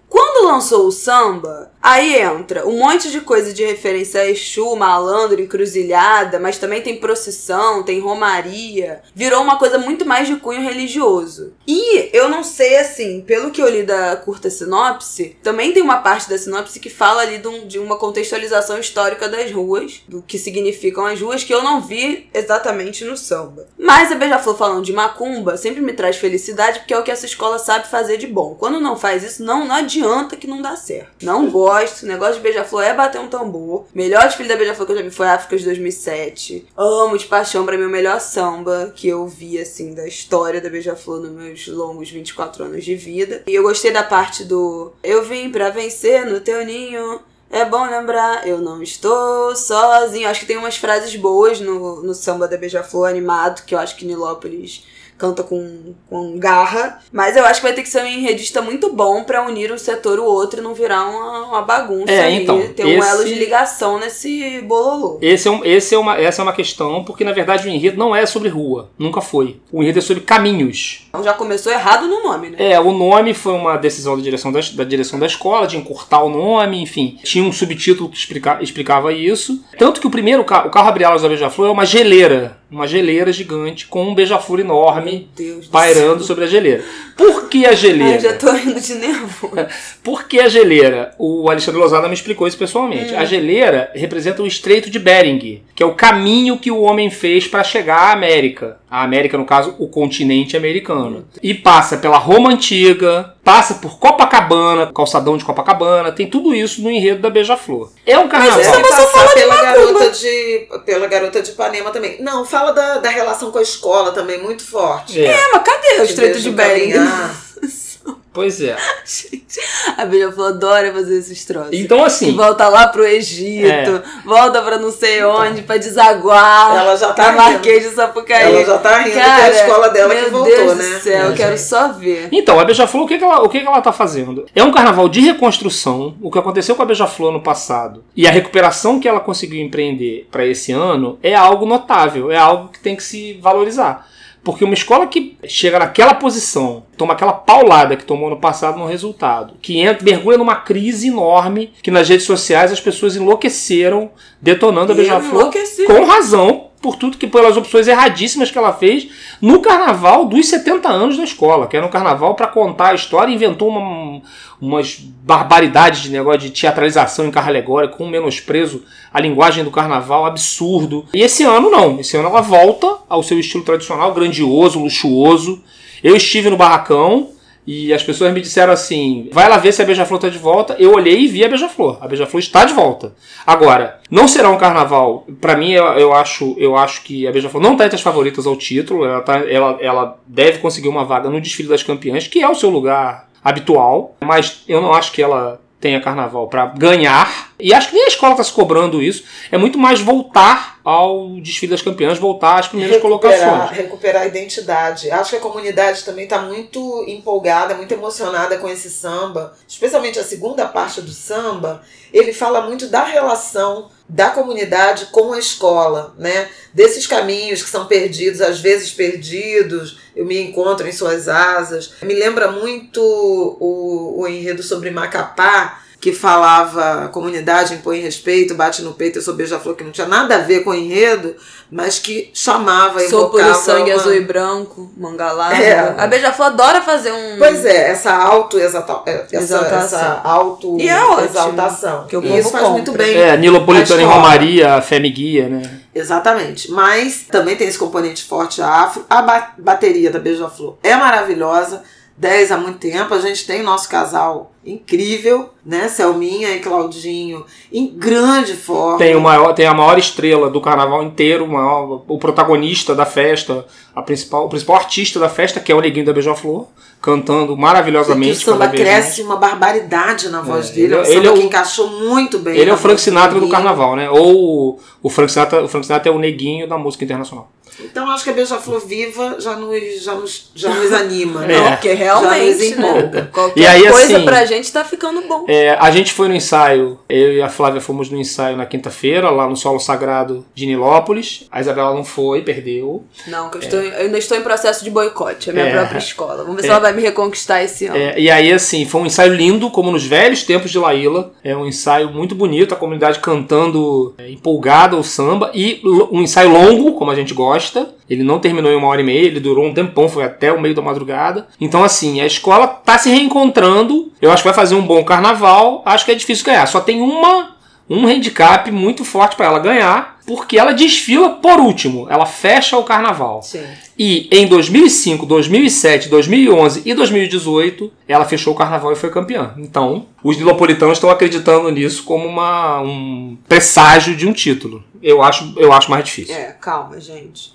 [SPEAKER 1] Lançou o samba, aí entra um monte de coisa de referência a Exu, malandro, encruzilhada, mas também tem procissão, tem romaria. Virou uma coisa muito mais de cunho religioso. E eu não sei, assim, pelo que eu li da curta sinopse, também tem uma parte da sinopse que fala ali de, um- de uma contextualização histórica das ruas, do que significam as ruas, que eu não vi exatamente no samba. Mas a Beija-Flor falando de macumba sempre me traz felicidade, porque é o que essa escola sabe fazer de bom. Quando não faz isso, não, não adianta que não dá certo. Não gosto, o negócio de Beija-Flor é bater um tambor. Melhor desfile da Beija-Flor que eu já vi foi África de 2007. Amo de paixão, pra mim, o melhor samba que eu vi, assim, da história da Beija-Flor nos meus longos 24 anos de vida. E eu gostei da parte do Eu vim pra vencer no teu ninho. É bom lembrar, eu não estou sozinho. Acho que tem umas frases boas no, no samba da Beija-Flor animado, que eu acho que Nilópolis canta com, com garra. Mas eu acho que vai ter que ser um enredista muito bom pra unir um setor o outro e não virar uma, uma bagunça
[SPEAKER 3] É,
[SPEAKER 1] aí.
[SPEAKER 3] então,
[SPEAKER 1] ter um
[SPEAKER 3] esse-
[SPEAKER 1] elo de ligação nesse bololô.
[SPEAKER 3] Esse é um, esse é uma, essa é uma questão, porque na verdade o enredo não é sobre rua, nunca foi. O enredo é sobre caminhos.
[SPEAKER 1] Então já começou errado no nome, né?
[SPEAKER 3] É, o nome foi uma decisão da direção da, da direção da escola, de encurtar o nome, enfim. Tinha um subtítulo que explica- explicava isso. Tanto que o primeiro o carro abre-alas da Beija-Flor é uma geleira. Uma geleira gigante com um beija-flor enorme pairando sobre a geleira. Por que a geleira?
[SPEAKER 1] Ai, já tô rindo de nervoso. (laughs)
[SPEAKER 3] Por que a geleira? O Alexandre Lozada me explicou isso pessoalmente.
[SPEAKER 1] Hum.
[SPEAKER 3] A geleira representa o Estreito de Bering, que é o caminho que o homem fez para chegar à América. A América, no caso, o continente americano. E passa pela Roma Antiga, passa por Copacabana, calçadão de Copacabana, tem tudo isso no enredo da Beija-Flor. É um carnaval.
[SPEAKER 1] isso é uma-
[SPEAKER 2] passar
[SPEAKER 1] fala de
[SPEAKER 2] pela
[SPEAKER 1] macumba.
[SPEAKER 2] garota de pela garota de Ipanema também. Não, fala da, da relação com a escola também, muito forte.
[SPEAKER 3] É,
[SPEAKER 1] É, mas cadê o Estreito de Bering? (laughs)
[SPEAKER 3] pois é.
[SPEAKER 1] Gente, a Beija-Flor adora fazer esses troços.
[SPEAKER 3] Então,
[SPEAKER 1] E
[SPEAKER 3] assim,
[SPEAKER 1] volta lá pro Egito, volta pra não sei onde, pra desaguar.
[SPEAKER 2] Ela já tá.
[SPEAKER 1] Marquês de Sapucaí.
[SPEAKER 2] Ela já tá rindo que é
[SPEAKER 1] Cara,
[SPEAKER 2] a escola dela
[SPEAKER 1] meu
[SPEAKER 2] que voltou,
[SPEAKER 1] Deus
[SPEAKER 2] né?
[SPEAKER 1] do céu, eu
[SPEAKER 2] É,
[SPEAKER 1] quero
[SPEAKER 2] gente.
[SPEAKER 1] só ver.
[SPEAKER 3] Então, a Beija-Flor, o, que, que, ela, o que, que ela tá fazendo? É um carnaval de reconstrução. O que aconteceu com a Beija-Flor no passado e a recuperação que ela conseguiu empreender para esse ano é algo notável, é algo que tem que se valorizar. Porque uma escola que chega naquela posição, toma aquela paulada que tomou no passado no resultado, que entra, mergulha numa crise enorme, que nas redes sociais as pessoas enlouqueceram, detonando a Beija-Flor com razão, por tudo que pelas opções erradíssimas que ela fez no carnaval dos 70 anos da escola, que era um carnaval para contar a história, inventou uma, umas barbaridades de negócio de teatralização em carro alegórico, com um menosprezo à linguagem do carnaval absurdo. E esse ano não, esse ano ela volta ao seu estilo tradicional, grandioso, luxuoso. Eu estive no barracão e as pessoas me disseram assim: vai lá ver se a Beija-Flor está de volta. Eu olhei e vi a Beija-Flor. A Beija-Flor está de volta. Agora, não será um carnaval. Para mim, eu, eu acho, eu acho que a Beija-Flor não está entre as favoritas ao título. Ela, tá, ela, ela deve conseguir uma vaga no desfile das campeãs, que é o seu lugar habitual. Mas eu não acho que ela tenha carnaval para ganhar. E acho que nem a escola está se cobrando isso. É muito mais voltar ao desfile das campeãs, voltar às primeiras
[SPEAKER 2] recuperar,
[SPEAKER 3] colocações.
[SPEAKER 2] recuperar a identidade. Acho que a comunidade também está muito empolgada, muito emocionada com esse samba. Especialmente a segunda parte do samba, ele fala muito da relação da comunidade com a escola, né? Desses caminhos que são perdidos, às vezes perdidos, eu me encontro em suas asas. Me lembra muito o, o enredo sobre Macapá, que falava a comunidade impõe respeito, bate no peito, eu sou beija-flor, que não tinha nada a ver com o enredo, mas que chamava,
[SPEAKER 1] Sou por o sangue
[SPEAKER 2] uma-
[SPEAKER 1] azul e branco, manga larga.
[SPEAKER 2] É.
[SPEAKER 1] A Beija-Flor adora fazer um.
[SPEAKER 2] Pois é, essa auto essa,
[SPEAKER 1] Exaltação.
[SPEAKER 2] essa auto
[SPEAKER 1] E é ótimo,
[SPEAKER 2] exaltação.
[SPEAKER 1] que o
[SPEAKER 2] e
[SPEAKER 1] povo
[SPEAKER 2] isso faz
[SPEAKER 1] compra.
[SPEAKER 2] muito bem.
[SPEAKER 3] É, Nilopolitano
[SPEAKER 2] A
[SPEAKER 3] em. Romaria, Fé Guia, né?
[SPEAKER 2] Exatamente. Mas também tem esse componente forte afro. A ba- bateria da Beija-Flor é maravilhosa. 10 há muito tempo. A gente tem nosso casal incrível, né? Selminha e Claudinho em grande forma.
[SPEAKER 3] Tem, o maior, tem a maior estrela do carnaval inteiro, o, maior, o protagonista da festa, a principal, o principal artista da festa, que é o Neguinho da Beija-Flor, cantando maravilhosamente.
[SPEAKER 2] E o samba cresce
[SPEAKER 3] mais.
[SPEAKER 2] uma barbaridade na voz
[SPEAKER 3] É,
[SPEAKER 2] dele. É um
[SPEAKER 3] ele-
[SPEAKER 2] samba
[SPEAKER 3] ele é
[SPEAKER 2] que
[SPEAKER 3] o-
[SPEAKER 2] encaixou muito bem.
[SPEAKER 3] Ele é o Frank Sinatra do
[SPEAKER 2] Neguinho.
[SPEAKER 3] carnaval, né? Ou o Frank Sinatra, o Frank Sinatra é o neguinho da música internacional.
[SPEAKER 2] Então acho que a Beija-Flor Viva já nos, já nos, já nos anima, né?
[SPEAKER 3] É.
[SPEAKER 1] Não, porque realmente,
[SPEAKER 2] Já nos empolga.
[SPEAKER 1] né? Qualquer
[SPEAKER 3] E aí,
[SPEAKER 1] coisa
[SPEAKER 3] assim,
[SPEAKER 1] pra gente tá ficando bom.
[SPEAKER 3] É, a gente foi no ensaio, eu e a Flávia fomos no ensaio na quinta-feira, lá no Solo Sagrado de Nilópolis. A Isabela não foi, perdeu.
[SPEAKER 1] Não, que eu, estou, eu ainda estou em processo de boicote, a minha
[SPEAKER 3] É.
[SPEAKER 1] própria escola. Vamos ver se
[SPEAKER 3] É.
[SPEAKER 1] ela vai me reconquistar esse ano.
[SPEAKER 3] É, e aí, assim, foi um ensaio lindo, como nos velhos tempos de Laíla. É um ensaio muito bonito, a comunidade cantando é, empolgada o samba. E um ensaio longo, como a gente gosta. Ele não terminou em uma hora e meia, ele durou um tempão, foi até o meio da madrugada. Então, assim, a escola tá se reencontrando. Eu acho que vai fazer um bom carnaval. Acho que é difícil ganhar. Só tem uma um handicap muito forte para ela ganhar, porque ela desfila por último. Ela fecha o carnaval.
[SPEAKER 1] Sim.
[SPEAKER 3] E em 2005, 2007, 2011 e 2018, ela fechou o carnaval e foi campeã. Então, os nilopolitanos estão acreditando nisso como uma, um presságio de um título. Eu acho, eu acho mais difícil.
[SPEAKER 1] É, calma, gente.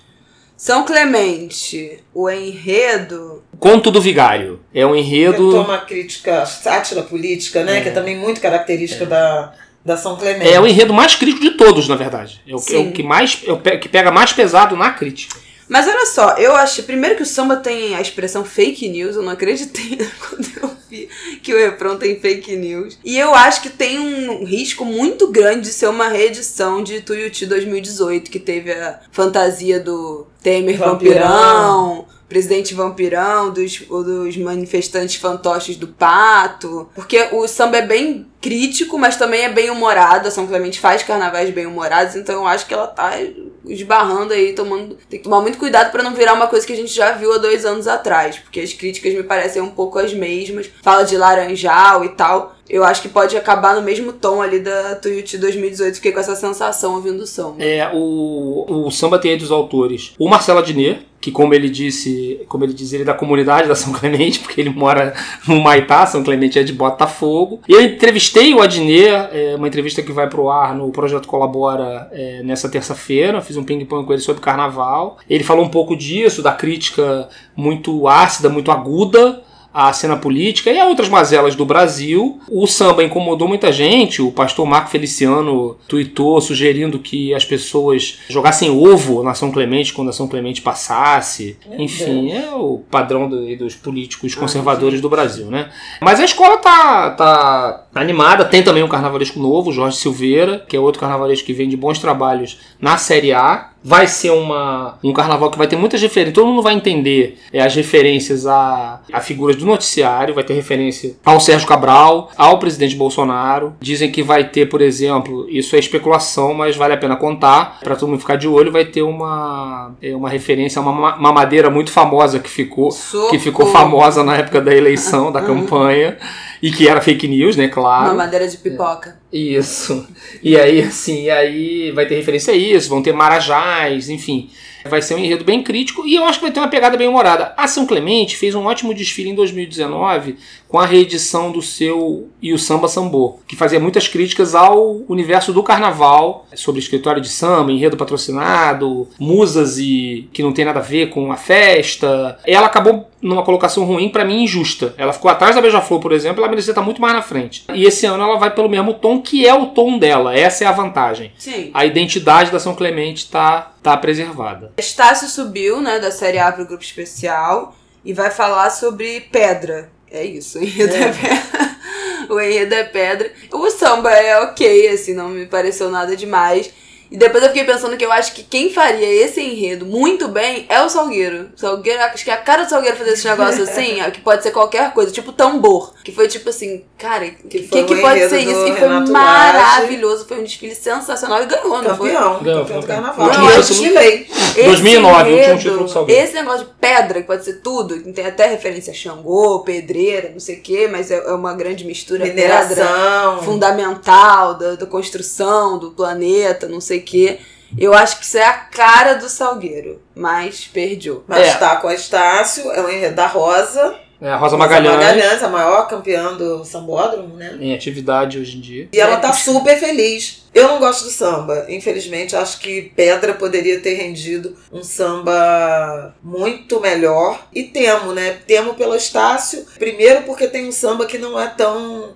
[SPEAKER 1] São Clemente, o enredo.
[SPEAKER 3] Conto do Vigário. É um enredo.
[SPEAKER 2] uma crítica, sátira política, né? Que é também muito característica da, da São Clemente.
[SPEAKER 3] É o enredo mais crítico de todos, na verdade. É o, que- é o que mais é o que pega mais pesado na crítica.
[SPEAKER 1] Mas olha só, eu achei. Primeiro que o samba tem a expressão fake news, eu não acreditei (laughs) quando eu vi que o refrão tem fake news. E eu acho que tem um risco muito grande de ser uma reedição de Tuiuti 2018, que teve a fantasia do Temer
[SPEAKER 2] Vampirão.
[SPEAKER 1] Vampirão. Presidente Vampirão, dos, dos manifestantes fantoches do Pato. Porque o samba é bem crítico, mas também é bem humorado. A São Clemente faz carnavais bem humorados, então eu acho que ela tá esbarrando aí, tomando. Tem que tomar muito cuidado pra não virar uma coisa que a gente já viu há dois anos atrás. Porque as críticas me parecem um pouco as mesmas. Fala de laranjal e tal. Eu acho que pode acabar no mesmo tom ali da Tuiuti 2018. Fiquei com essa sensação ouvindo o som.
[SPEAKER 3] É, o, o samba tem entre os autores o Marcelo Adnet, que como ele disse, como ele diz, ele é da comunidade da São (laughs) Clemente, porque ele mora no Maitá, São Clemente é de Botafogo. E eu entrevistei o Adnet, é, uma entrevista que vai pro ar no Projeto Colabora é, nessa terça-feira, fiz um ping-pong com ele sobre carnaval. Ele falou um pouco disso, da crítica muito ácida, muito aguda à cena política e a outras mazelas do Brasil. O samba incomodou muita gente. O pastor Marco Feliciano tweetou sugerindo que as pessoas jogassem ovo na São Clemente quando a São Clemente passasse. Enfim, é o padrão do- dos políticos conservadores do Brasil, né? Mas a escola tá, tá animada. Tem também um carnavalesco novo, Jorge Silveira, que é outro carnavalesco que vem de bons trabalhos na Série A. Vai ser uma, um carnaval que vai ter muitas referências. Todo mundo vai entender é, as referências a, a figuras do noticiário. Vai ter referência ao Sérgio Cabral, ao presidente Bolsonaro. Dizem que vai ter, por exemplo, isso é especulação, mas vale a pena contar. Para todo mundo ficar de olho, vai ter uma, é, uma referência a uma ma- mamadeira muito famosa que ficou que ficou famosa na época da eleição, da campanha, e que era fake news, né,
[SPEAKER 1] Uma
[SPEAKER 3] claro.
[SPEAKER 1] madeira de pipoca.
[SPEAKER 3] Isso. E aí, assim, e aí vai ter referência a isso, vão ter marajás, enfim. Vai ser um enredo bem crítico e eu acho que vai ter uma pegada bem humorada. A São Clemente fez um ótimo desfile em 2019 com a reedição do seu E o Samba Sambô, que fazia muitas críticas ao universo do carnaval, sobre escritório de samba, enredo patrocinado, musas e que não tem nada a ver com a festa. Ela acabou numa colocação ruim, pra mim injusta. Ela ficou atrás da Beija-Flor, por exemplo, ela merecia estar muito mais na frente. E esse ano ela vai pelo mesmo tom que é o tom dela. Essa é a vantagem.
[SPEAKER 1] Sim.
[SPEAKER 3] A identidade da São Clemente tá, tá preservada.
[SPEAKER 1] Estácio subiu, né, da Série A pro grupo especial e vai falar sobre pedra. É isso, o enredo é,
[SPEAKER 2] É.
[SPEAKER 1] pedra. (laughs) o enredo é pedra. O samba é ok, assim, não me pareceu nada demais. E depois eu fiquei pensando que eu acho que quem faria esse enredo muito bem é o Salgueiro. Salgueiro, acho que a cara do Salgueiro fazer esse negócio assim, (laughs) é que pode ser qualquer coisa, tipo tambor. Que foi tipo assim, cara, o que, que,
[SPEAKER 2] um
[SPEAKER 1] pode
[SPEAKER 2] enredo
[SPEAKER 1] ser isso? E foi
[SPEAKER 2] Renato
[SPEAKER 1] maravilhoso, foi um desfile sensacional e ganhou, não foi?
[SPEAKER 2] Campeão,
[SPEAKER 3] Ganhou,
[SPEAKER 2] campeão do carnaval.
[SPEAKER 1] campeão.
[SPEAKER 2] Eu
[SPEAKER 1] Último
[SPEAKER 2] desfilei.
[SPEAKER 1] Esse
[SPEAKER 3] 2009, o último
[SPEAKER 1] enredo,
[SPEAKER 3] título do Salgueiro.
[SPEAKER 1] Esse negócio de pedra, que pode ser tudo, que tem até referência a Xangô, pedreira, não sei o quê, mas é, é uma grande mistura. Pedra
[SPEAKER 2] Mineração.
[SPEAKER 1] fundamental da, da construção do planeta, não sei o quê. Eu acho que isso é a cara do Salgueiro, mas perdeu.
[SPEAKER 2] Mas
[SPEAKER 3] É.
[SPEAKER 2] tá com a Estácio, é o enredo da Rosa.
[SPEAKER 3] É, a Rosa
[SPEAKER 2] Rosa
[SPEAKER 3] Magalhães,
[SPEAKER 2] Magalhães, a maior campeã do sambódromo, né?
[SPEAKER 3] em atividade hoje em dia.
[SPEAKER 2] E ela tá super feliz. Eu não gosto do samba, infelizmente. Acho que Pedra poderia ter rendido um samba muito melhor. E temo, né? Temo pelo Estácio. Primeiro, porque tem um samba que não é tão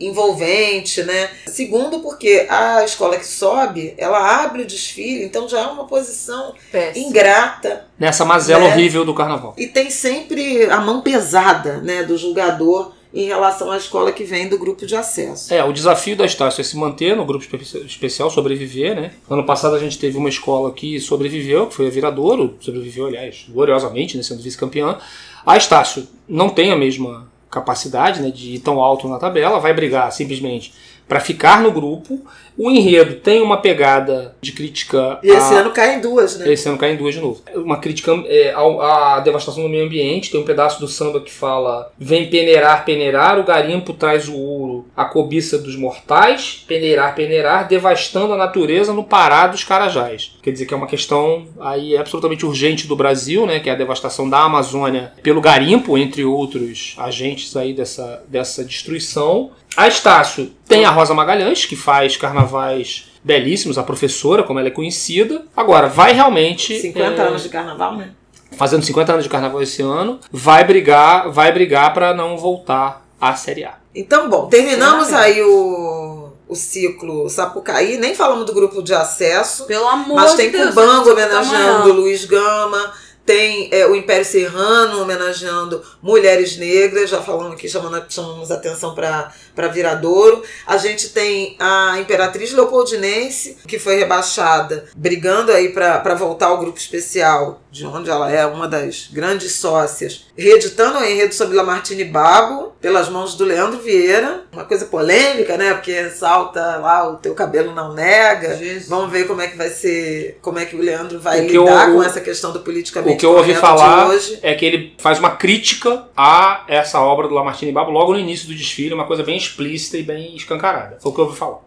[SPEAKER 2] envolvente, né? Segundo, porque a escola que sobe, ela abre o desfile, então já é uma posição
[SPEAKER 1] Péssimo.
[SPEAKER 2] ingrata.
[SPEAKER 3] Nessa mazela
[SPEAKER 2] Né?
[SPEAKER 3] horrível do carnaval.
[SPEAKER 2] E tem sempre a mão pesada, né, do julgador em relação à escola que vem do grupo de acesso.
[SPEAKER 3] É, o desafio da Estácio é se manter no grupo espe- especial, sobreviver, né? Ano passado a gente teve uma escola que sobreviveu, que foi a Viradouro, sobreviveu, aliás, gloriosamente, né, sendo vice-campeã. A Estácio não tem a mesma capacidade né, de ir tão alto na tabela, vai brigar simplesmente para ficar no grupo. O enredo tem uma pegada de crítica
[SPEAKER 2] E esse
[SPEAKER 3] a-
[SPEAKER 2] ano cai em duas, né?
[SPEAKER 3] esse ano cai em duas de novo. Uma crítica é, ao- à devastação do meio ambiente. Tem um pedaço do samba que fala: Vem peneirar, peneirar, o garimpo traz o ouro, a cobiça dos mortais. Peneirar, peneirar, devastando a natureza no Pará dos Carajás. Quer dizer que é uma questão aí absolutamente urgente do Brasil, né? Que é a devastação da Amazônia pelo garimpo, entre outros agentes aí dessa, dessa destruição. A Estácio tem a Rosa Magalhães, que faz carnavais belíssimos, a professora, como ela é conhecida. Agora, vai realmente.
[SPEAKER 2] 50
[SPEAKER 3] é,
[SPEAKER 2] anos de carnaval, né?
[SPEAKER 3] Fazendo 50 anos de carnaval esse ano, vai brigar, vai brigar para não voltar à Série A.
[SPEAKER 2] Então, bom, terminamos aí o, o ciclo Sapucaí. Nem falamos do grupo de acesso.
[SPEAKER 1] Pelo amor
[SPEAKER 2] Mas
[SPEAKER 1] de
[SPEAKER 2] tem
[SPEAKER 1] Deus.
[SPEAKER 2] Cubango homenageando
[SPEAKER 1] amanhã.
[SPEAKER 2] Luiz Gama. Tem é, o Império Serrano homenageando mulheres negras. Já falamos aqui, chamando, chamamos atenção para Viradouro. A gente tem a Imperatriz Leopoldinense, que foi rebaixada, brigando aí para voltar ao grupo especial, de onde ela é uma das grandes sócias, reeditando o enredo sobre Lamartine Babo, pelas mãos do Leandro Vieira. Uma coisa polêmica, né? Porque salta lá o teu cabelo não nega.
[SPEAKER 1] Jesus.
[SPEAKER 2] Vamos ver como é que vai ser, como é que o Leandro vai
[SPEAKER 3] O
[SPEAKER 2] lidar
[SPEAKER 3] eu-
[SPEAKER 2] com essa questão do politicamente
[SPEAKER 3] O que eu ouvi falar é que ele faz uma crítica a essa obra do Lamartine Babo logo no início do desfile, uma coisa bem explícita e bem escancarada. Foi o que eu ouvi falar.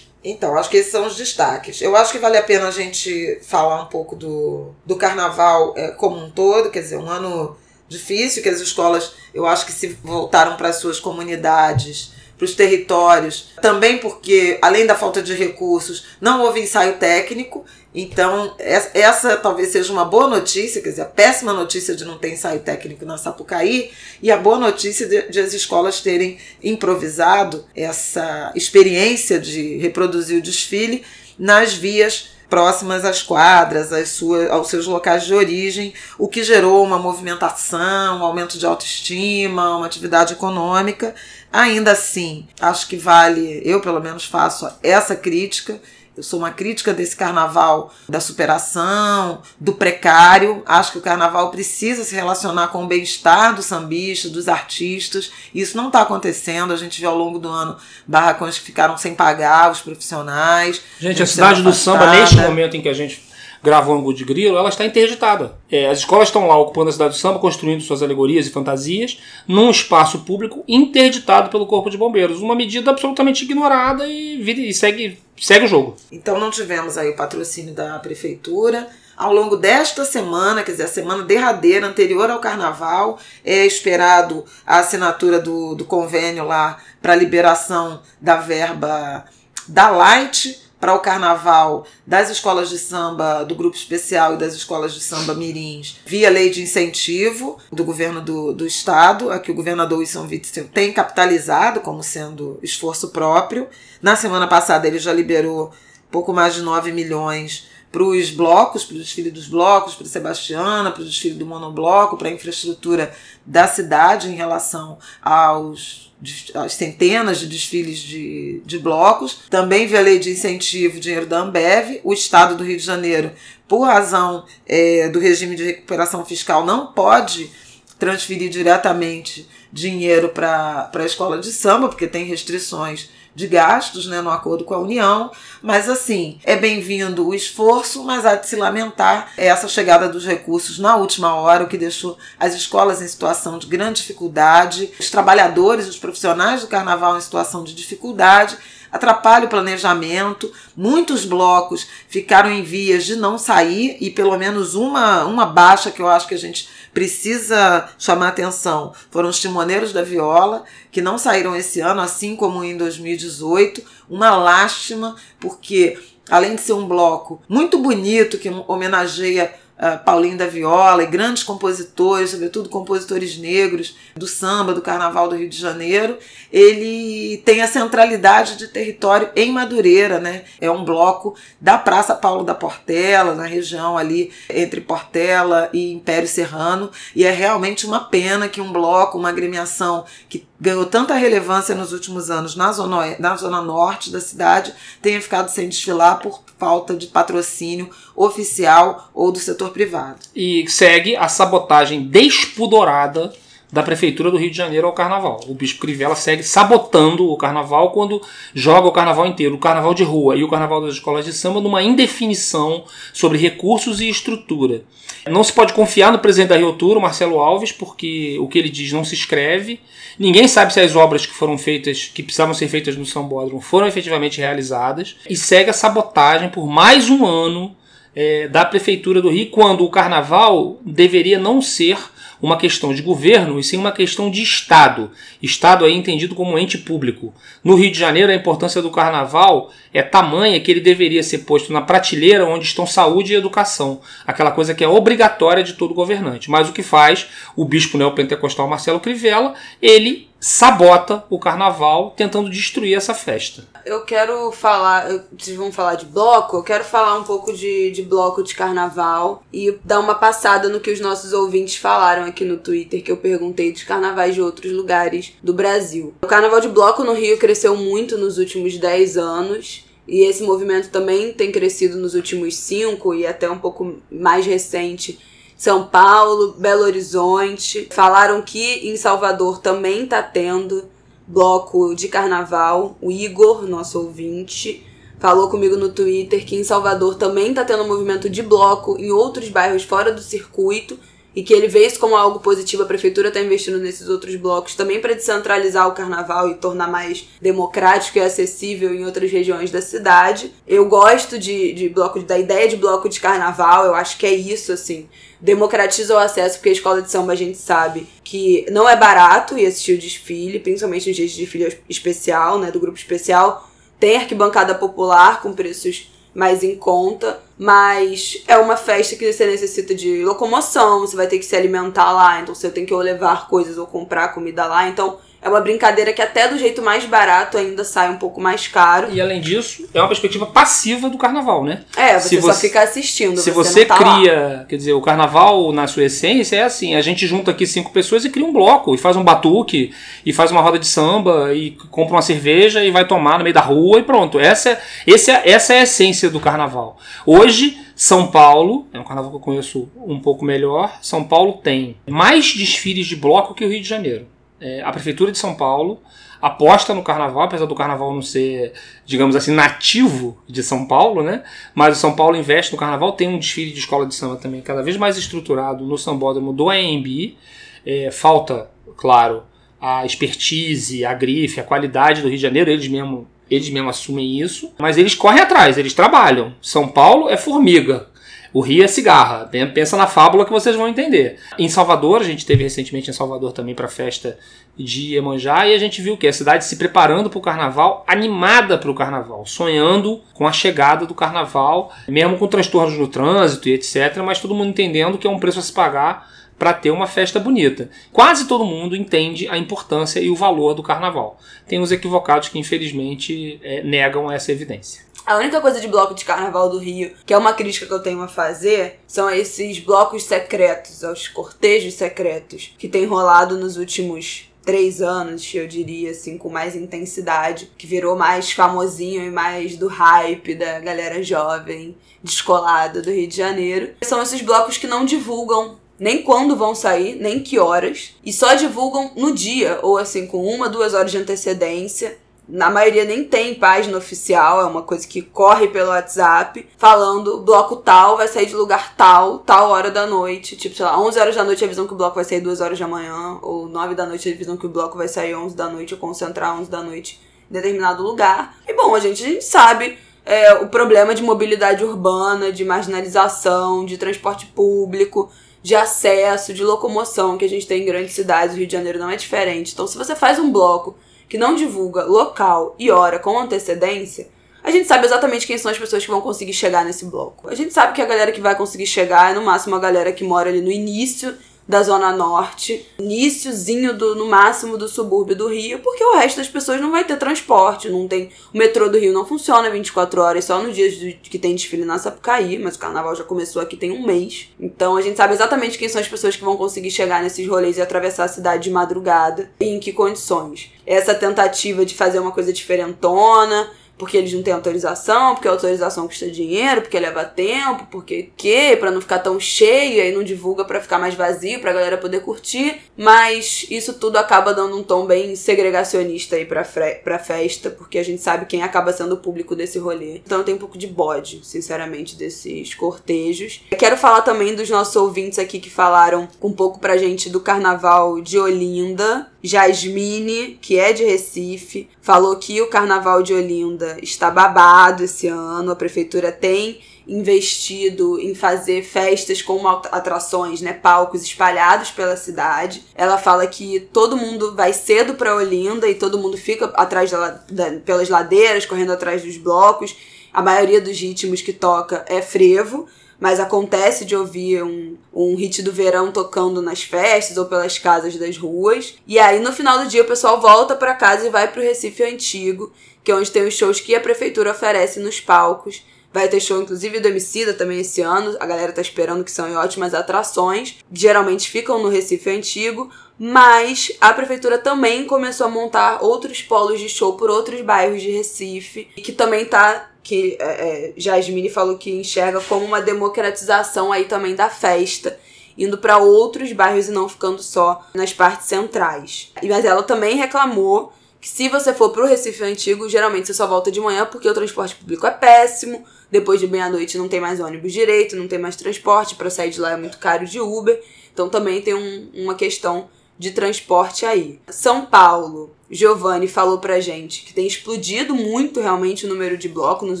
[SPEAKER 2] Então, acho que esses são os destaques. Eu acho que vale a pena a gente falar um pouco do, do carnaval é, como um todo, quer dizer, um ano difícil, que as escolas, eu acho que se voltaram para as suas comunidades, para os territórios, também porque, além da falta de recursos, não houve ensaio técnico, então es- essa talvez seja uma boa notícia, quer dizer, a péssima notícia de não ter ensaio técnico na Sapucaí, e a boa notícia de, de as escolas terem improvisado essa experiência de reproduzir o desfile nas vias próximas às quadras, às suas, aos seus locais de origem, o que gerou uma movimentação, um aumento de autoestima, uma atividade econômica. Ainda assim, acho que vale, eu pelo menos faço essa crítica. Eu sou uma crítica desse carnaval da superação, do precário. Acho que o carnaval precisa se relacionar com o bem-estar do sambista, dos artistas. Isso não está acontecendo. A gente viu ao longo do ano barracões que ficaram sem pagar, os profissionais.
[SPEAKER 3] Gente, a cidade do samba, neste momento em que a gente grava o Angu de Grilo, ela está interditada. É, as escolas estão lá ocupando a cidade do samba, construindo suas alegorias e fantasias, num espaço público interditado pelo Corpo de Bombeiros. Uma medida absolutamente ignorada e, vira- e segue, segue o jogo.
[SPEAKER 2] Então não tivemos aí o patrocínio da prefeitura. Ao longo desta semana, quer dizer, a semana derradeira, anterior ao carnaval, é esperado a assinatura do, do convênio lá para liberação da verba da Light para o carnaval das escolas de samba do grupo especial e das escolas de samba mirins via lei de incentivo do governo do, do estado, a que o governador Wilson Witzel tem capitalizado como sendo esforço próprio. Na semana passada ele já liberou pouco mais de 9 milhões para os blocos, para o desfile dos blocos, para Sebastiana, para o desfile do monobloco, para a infraestrutura da cidade em relação aos às centenas de desfiles de, de blocos. Também via lei de incentivo, dinheiro da Ambev. O Estado do Rio de Janeiro, por razão é, do regime de recuperação fiscal, não pode transferir diretamente dinheiro para a escola de samba, porque tem restrições de gastos né, no acordo com a União. Mas, assim, é bem-vindo o esforço, mas há de se lamentar essa chegada dos recursos na última hora, o que deixou as escolas em situação de grande dificuldade, os trabalhadores, os profissionais do carnaval em situação de dificuldade. Atrapalha o planejamento. Muitos blocos ficaram em vias de não sair e pelo menos uma, uma baixa que eu acho que a gente precisa chamar atenção foram os Timoneiros da Viola, que não saíram esse ano, assim como em 2018. Uma lástima, porque além de ser um bloco muito bonito que homenageia uh, Paulinho da Viola e grandes compositores, sobretudo compositores negros do samba, do Carnaval do Rio de Janeiro, ele tem a centralidade de território em Madureira, né? É um bloco da Praça Paulo da Portela, na região ali entre Portela e Império Serrano, e é realmente uma pena que um bloco, uma agremiação que ganhou tanta relevância nos últimos anos na zona, na zona norte da cidade tenha ficado sem desfilar por falta de patrocínio oficial ou do setor privado.
[SPEAKER 3] E segue a sabotagem despudorada da Prefeitura do Rio de Janeiro ao Carnaval. O Bispo Crivella segue sabotando o Carnaval quando joga o Carnaval inteiro, o Carnaval de rua e o Carnaval das escolas de samba numa indefinição sobre recursos e estrutura. Não se pode confiar no presidente da Rio Tour, Marcelo Alves, porque o que ele diz não se escreve. Ninguém sabe se as obras que foram feitas, que precisavam ser feitas no São Bódromo, foram efetivamente realizadas. E segue a sabotagem por mais um ano é, da Prefeitura do Rio, quando o Carnaval deveria não ser uma questão de governo e sim uma questão de Estado. Estado é entendido como ente público. No Rio de Janeiro, a importância do carnaval é tamanha que ele deveria ser posto na prateleira onde estão saúde e educação, aquela coisa que é obrigatória de todo governante. Mas o que faz o bispo neopentecostal Marcelo Crivella, ele sabota o carnaval tentando destruir essa festa.
[SPEAKER 1] Eu quero falar, vocês vão falar de bloco, eu quero falar um pouco de, de bloco de carnaval e dar uma passada no que os nossos ouvintes falaram aqui no Twitter, que eu perguntei dos carnavais de outros lugares do Brasil. O carnaval de bloco no Rio cresceu muito nos últimos 10 anos. E esse movimento também tem crescido nos últimos cinco e até um pouco mais recente são Paulo, Belo Horizonte. Falaram que em Salvador também está tendo bloco de carnaval. O Igor, nosso ouvinte, falou comigo no Twitter que em Salvador também está tendo movimento de bloco em outros bairros fora do circuito e que ele vê isso como algo positivo. A prefeitura está investindo nesses outros blocos também para descentralizar o carnaval e tornar mais democrático e acessível em outras regiões da cidade. Eu gosto de, de bloco da ideia de bloco de carnaval, eu acho que é isso, assim democratiza o acesso, porque a escola de samba a gente sabe que não é barato ir assistir o desfile, principalmente nos dias de desfile especial, né, do grupo especial. Tem arquibancada popular com preços mais em conta, mas é uma festa que você necessita de locomoção, você vai ter que se alimentar lá, então você tem que ou levar coisas ou comprar comida lá, então é uma brincadeira que até do jeito mais barato ainda sai um pouco mais caro.
[SPEAKER 3] E além disso, é uma perspectiva passiva do carnaval, né?
[SPEAKER 1] É, você, se você só fica assistindo.
[SPEAKER 3] Se
[SPEAKER 1] você,
[SPEAKER 3] você
[SPEAKER 1] tá
[SPEAKER 3] cria,
[SPEAKER 1] lá.
[SPEAKER 3] quer dizer, o carnaval na sua essência é assim, a gente junta aqui cinco pessoas e cria um bloco, e faz um batuque, e faz uma roda de samba, e compra uma cerveja e vai tomar no meio da rua e pronto. Essa, é, esse é, essa é a essência do carnaval. Hoje, São Paulo, é um carnaval que eu conheço um pouco melhor, São Paulo tem mais desfiles de bloco que o Rio de Janeiro é, a Prefeitura de São Paulo aposta no carnaval, apesar do carnaval não ser, digamos assim, nativo de São Paulo, né? Mas o São Paulo investe no carnaval, tem um desfile de escola de samba também cada vez mais estruturado no sambódromo do AMB. É, falta, claro, a expertise, a grife, a qualidade do Rio de Janeiro, eles mesmo eles mesmo assumem isso, mas eles correm atrás, eles trabalham. São Paulo é formiga, o Rio é cigarra. Pensa na fábula que vocês vão entender. Em Salvador, a gente teve recentemente em Salvador também para a festa de Iemanjá e a gente viu que a cidade se preparando para o carnaval, animada para o carnaval, sonhando com a chegada do carnaval, mesmo com transtornos no trânsito e etc. Mas todo mundo entendendo que é um preço a se pagar para ter uma festa bonita. Quase todo mundo entende a importância e o valor do carnaval. Tem os equivocados que infelizmente é, negam essa evidência.
[SPEAKER 1] A única coisa de bloco de carnaval do Rio, que é uma crítica que eu tenho a fazer, são esses blocos secretos, os cortejos secretos, que tem rolado nos últimos três anos, eu diria, assim, com mais intensidade, que virou mais famosinho e mais do hype da galera jovem, descolada do Rio de Janeiro. São esses blocos que não divulgam nem quando vão sair, nem que horas, e só divulgam no dia, ou assim, com uma, duas horas de antecedência na maioria nem tem página oficial, é uma coisa que corre pelo WhatsApp, falando bloco tal vai sair de lugar tal, tal hora da noite. Tipo, sei lá, 11 horas da noite avisam que o bloco vai sair 2 horas da manhã, ou 9 da noite avisam que o bloco vai sair 11 da noite, ou concentrar 11 da noite em determinado lugar. E bom, a gente sabe é, o problema de mobilidade urbana, de marginalização, de transporte público, de acesso, de locomoção que a gente tem em grandes cidades. O Rio de Janeiro não é diferente. Então, se você faz um bloco que não divulga local e hora com antecedência, a gente sabe exatamente quem são as pessoas que vão conseguir chegar nesse bloco. A gente sabe que a galera que vai conseguir chegar é no máximo a galera que mora ali no início da Zona Norte, iníciozinho do, no máximo do subúrbio do Rio, porque o resto das pessoas não vai ter transporte, não tem. O metrô do Rio não funciona 24 horas, só nos dias que tem desfile na Sapucaí, mas o carnaval já começou aqui tem um mês. Então a gente sabe exatamente quem são as pessoas que vão conseguir chegar nesses rolês e atravessar a cidade de madrugada e em que condições. Essa tentativa de fazer uma coisa diferentona, porque eles não têm autorização, porque a autorização custa dinheiro, porque leva tempo, porque que, para não ficar tão cheio, aí não divulga para ficar mais vazio, pra galera poder curtir, mas isso tudo acaba dando um tom bem segregacionista aí pra, pra festa, porque a gente sabe quem acaba sendo o público desse rolê. Então tem um pouco de bode, sinceramente, desses cortejos. Quero falar também dos nossos ouvintes aqui que falaram um pouco pra gente do carnaval de Olinda, Jasmine, que é de Recife, falou que o Carnaval de Olinda está babado esse ano. A prefeitura tem investido em fazer festas com atrações, né, palcos espalhados pela cidade. Ela fala que todo mundo vai cedo para Olinda e todo mundo fica atrás da, da, pelas ladeiras, correndo atrás dos blocos. A maioria dos ritmos que toca é frevo mas acontece de ouvir um, um hit do verão tocando nas festas ou pelas casas das ruas. E aí no final do dia o pessoal volta para casa e vai pro Recife Antigo, que é onde tem os shows que a prefeitura oferece nos palcos. Vai ter show, inclusive, do Emicida também esse ano. A galera tá esperando que são ótimas atrações. Geralmente ficam no Recife Antigo. Mas a prefeitura também começou a montar outros polos de show por outros bairros de Recife. Que também tá que é, é, Jasmine falou que enxerga como uma democratização aí também da festa, indo para outros bairros e não ficando só nas partes centrais. Mas ela também reclamou que se você for para o Recife Antigo, geralmente você só volta de manhã porque o transporte público é péssimo, depois de meia-noite não tem mais ônibus direito, não tem mais transporte, para sair de lá é muito caro de Uber, então também tem um, uma questão de transporte aí. São Paulo, Giovanni falou pra gente que tem explodido muito realmente o número de bloco nos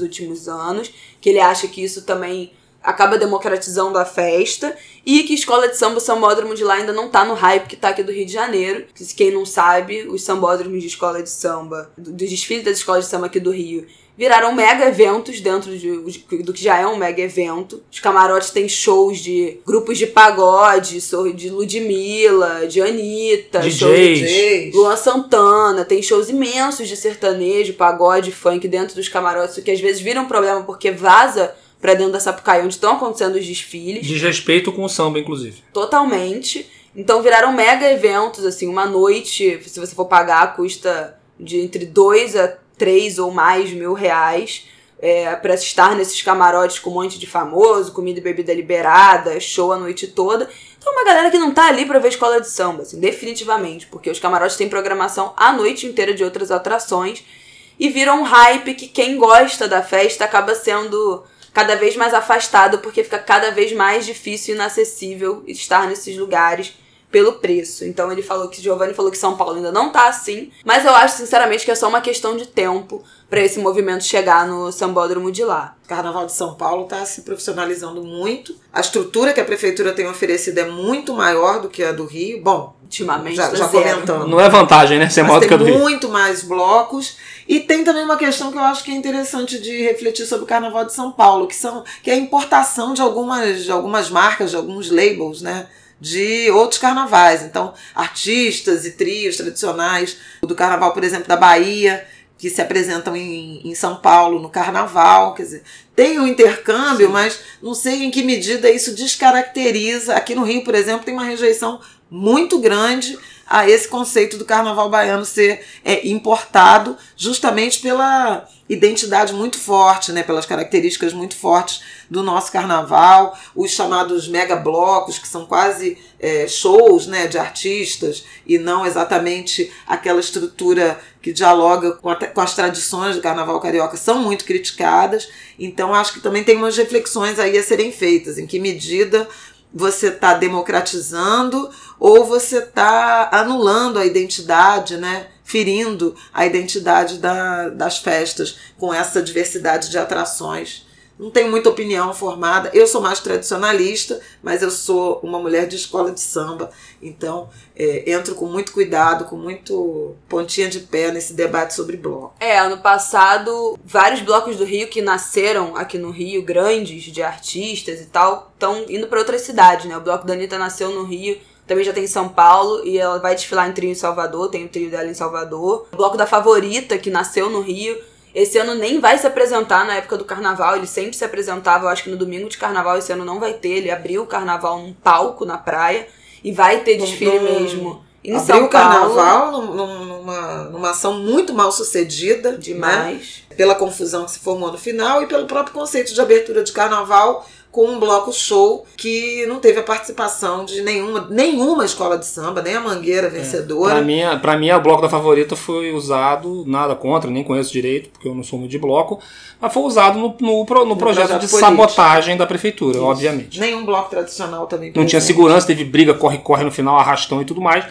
[SPEAKER 1] últimos anos, que ele acha que isso também acaba democratizando a festa e que escola de samba, o sambódromo de lá ainda não tá no hype que tá aqui do Rio de Janeiro. Quem não sabe, os sambódromos de escola de samba, dos desfiles das escolas de samba aqui do Rio, viraram mega eventos dentro de, do que já é um mega evento. Os camarotes têm shows de grupos de pagode, de Ludmilla, de Anitta,
[SPEAKER 3] DJs.
[SPEAKER 1] de Luan Santana, tem shows imensos de sertanejo, pagode, funk dentro dos camarotes, o que às vezes vira um problema porque vaza pra dentro da Sapucaí, onde estão acontecendo os desfiles.
[SPEAKER 3] Desrespeito com o samba, inclusive.
[SPEAKER 1] Totalmente. Então viraram mega eventos, assim, uma noite, se você for pagar, custa de entre 2 a 3 ou mais mil reais é, para estar nesses camarotes com um monte de famoso, comida e bebida liberada, show a noite toda. Então, uma galera que não tá ali pra ver escola de samba, assim, definitivamente, porque os camarotes têm programação a noite inteira de outras atrações e viram um hype que quem gosta da festa acaba sendo cada vez mais afastado porque fica cada vez mais difícil e inacessível estar nesses lugares pelo preço. Então ele falou que Giovanni falou que São Paulo ainda não tá assim, mas eu acho sinceramente que é só uma questão de tempo para esse movimento chegar no sambódromo de lá.
[SPEAKER 2] O Carnaval de São Paulo está se profissionalizando muito. A estrutura que a prefeitura tem oferecido é muito maior do que a do Rio. Bom,
[SPEAKER 1] ultimamente
[SPEAKER 2] já, já comentando.
[SPEAKER 3] Não é vantagem, né? Ser maior do que a do Rio.
[SPEAKER 2] muito mais blocos. E tem também uma questão que eu acho que é interessante de refletir sobre o Carnaval de São Paulo, que são que é a importação de algumas, de algumas marcas, de alguns labels, né? De outros carnavais. Então, artistas e trios tradicionais do carnaval, por exemplo, da Bahia, que se apresentam em, em São Paulo no carnaval. Quer dizer, tem um intercâmbio, Sim. mas não sei em que medida isso descaracteriza. Aqui no Rio, por exemplo, tem uma rejeição muito grande a esse conceito do carnaval baiano ser é, importado justamente pela identidade muito forte, né, pelas características muito fortes do nosso carnaval, os chamados mega blocos, que são quase é, shows né, de artistas e não exatamente aquela estrutura que dialoga com, a, com as tradições do carnaval carioca, são muito criticadas. Então, acho que também tem umas reflexões aí a serem feitas, em que medida você está democratizando ou você está anulando a identidade, né? ferindo a identidade da, das festas com essa diversidade de atrações não tenho muita opinião formada. Eu sou mais tradicionalista, mas eu sou uma mulher de escola de samba. Então, é, entro com muito cuidado, com muito pontinha de pé nesse debate sobre bloco.
[SPEAKER 1] É, ano passado, vários blocos do Rio que nasceram aqui no Rio, grandes, de artistas e tal, estão indo para outras cidades, né? O bloco da Anitta nasceu no Rio, também já tem em São Paulo e ela vai desfilar em trio em Salvador, tem o trio dela em Salvador. O bloco da Favorita, que nasceu no Rio, esse ano nem vai se apresentar na época do carnaval, ele sempre se apresentava, eu acho que no domingo de carnaval esse ano não vai ter. Ele abriu o carnaval num palco na praia e vai ter desfile mesmo. Em
[SPEAKER 2] abriu
[SPEAKER 1] São
[SPEAKER 2] o carnaval num, numa, numa ação muito mal sucedida. Né?
[SPEAKER 1] Demais.
[SPEAKER 2] Né? Pela confusão que se formou no final e pelo próprio conceito de abertura de carnaval com um bloco show que não teve a participação de nenhuma, nenhuma escola de samba, nem a Mangueira é. vencedora.
[SPEAKER 3] É. Para mim, pra mim, a bloco da favorita foi usado, nada contra, nem conheço direito, porque eu não sou muito de bloco, mas foi usado no, no, no, no projeto, projeto, de político. sabotagem da prefeitura, Isso. obviamente.
[SPEAKER 2] Nenhum bloco tradicional também.
[SPEAKER 3] Não tinha segurança, teve briga, corre-corre no final, arrastão e tudo mais.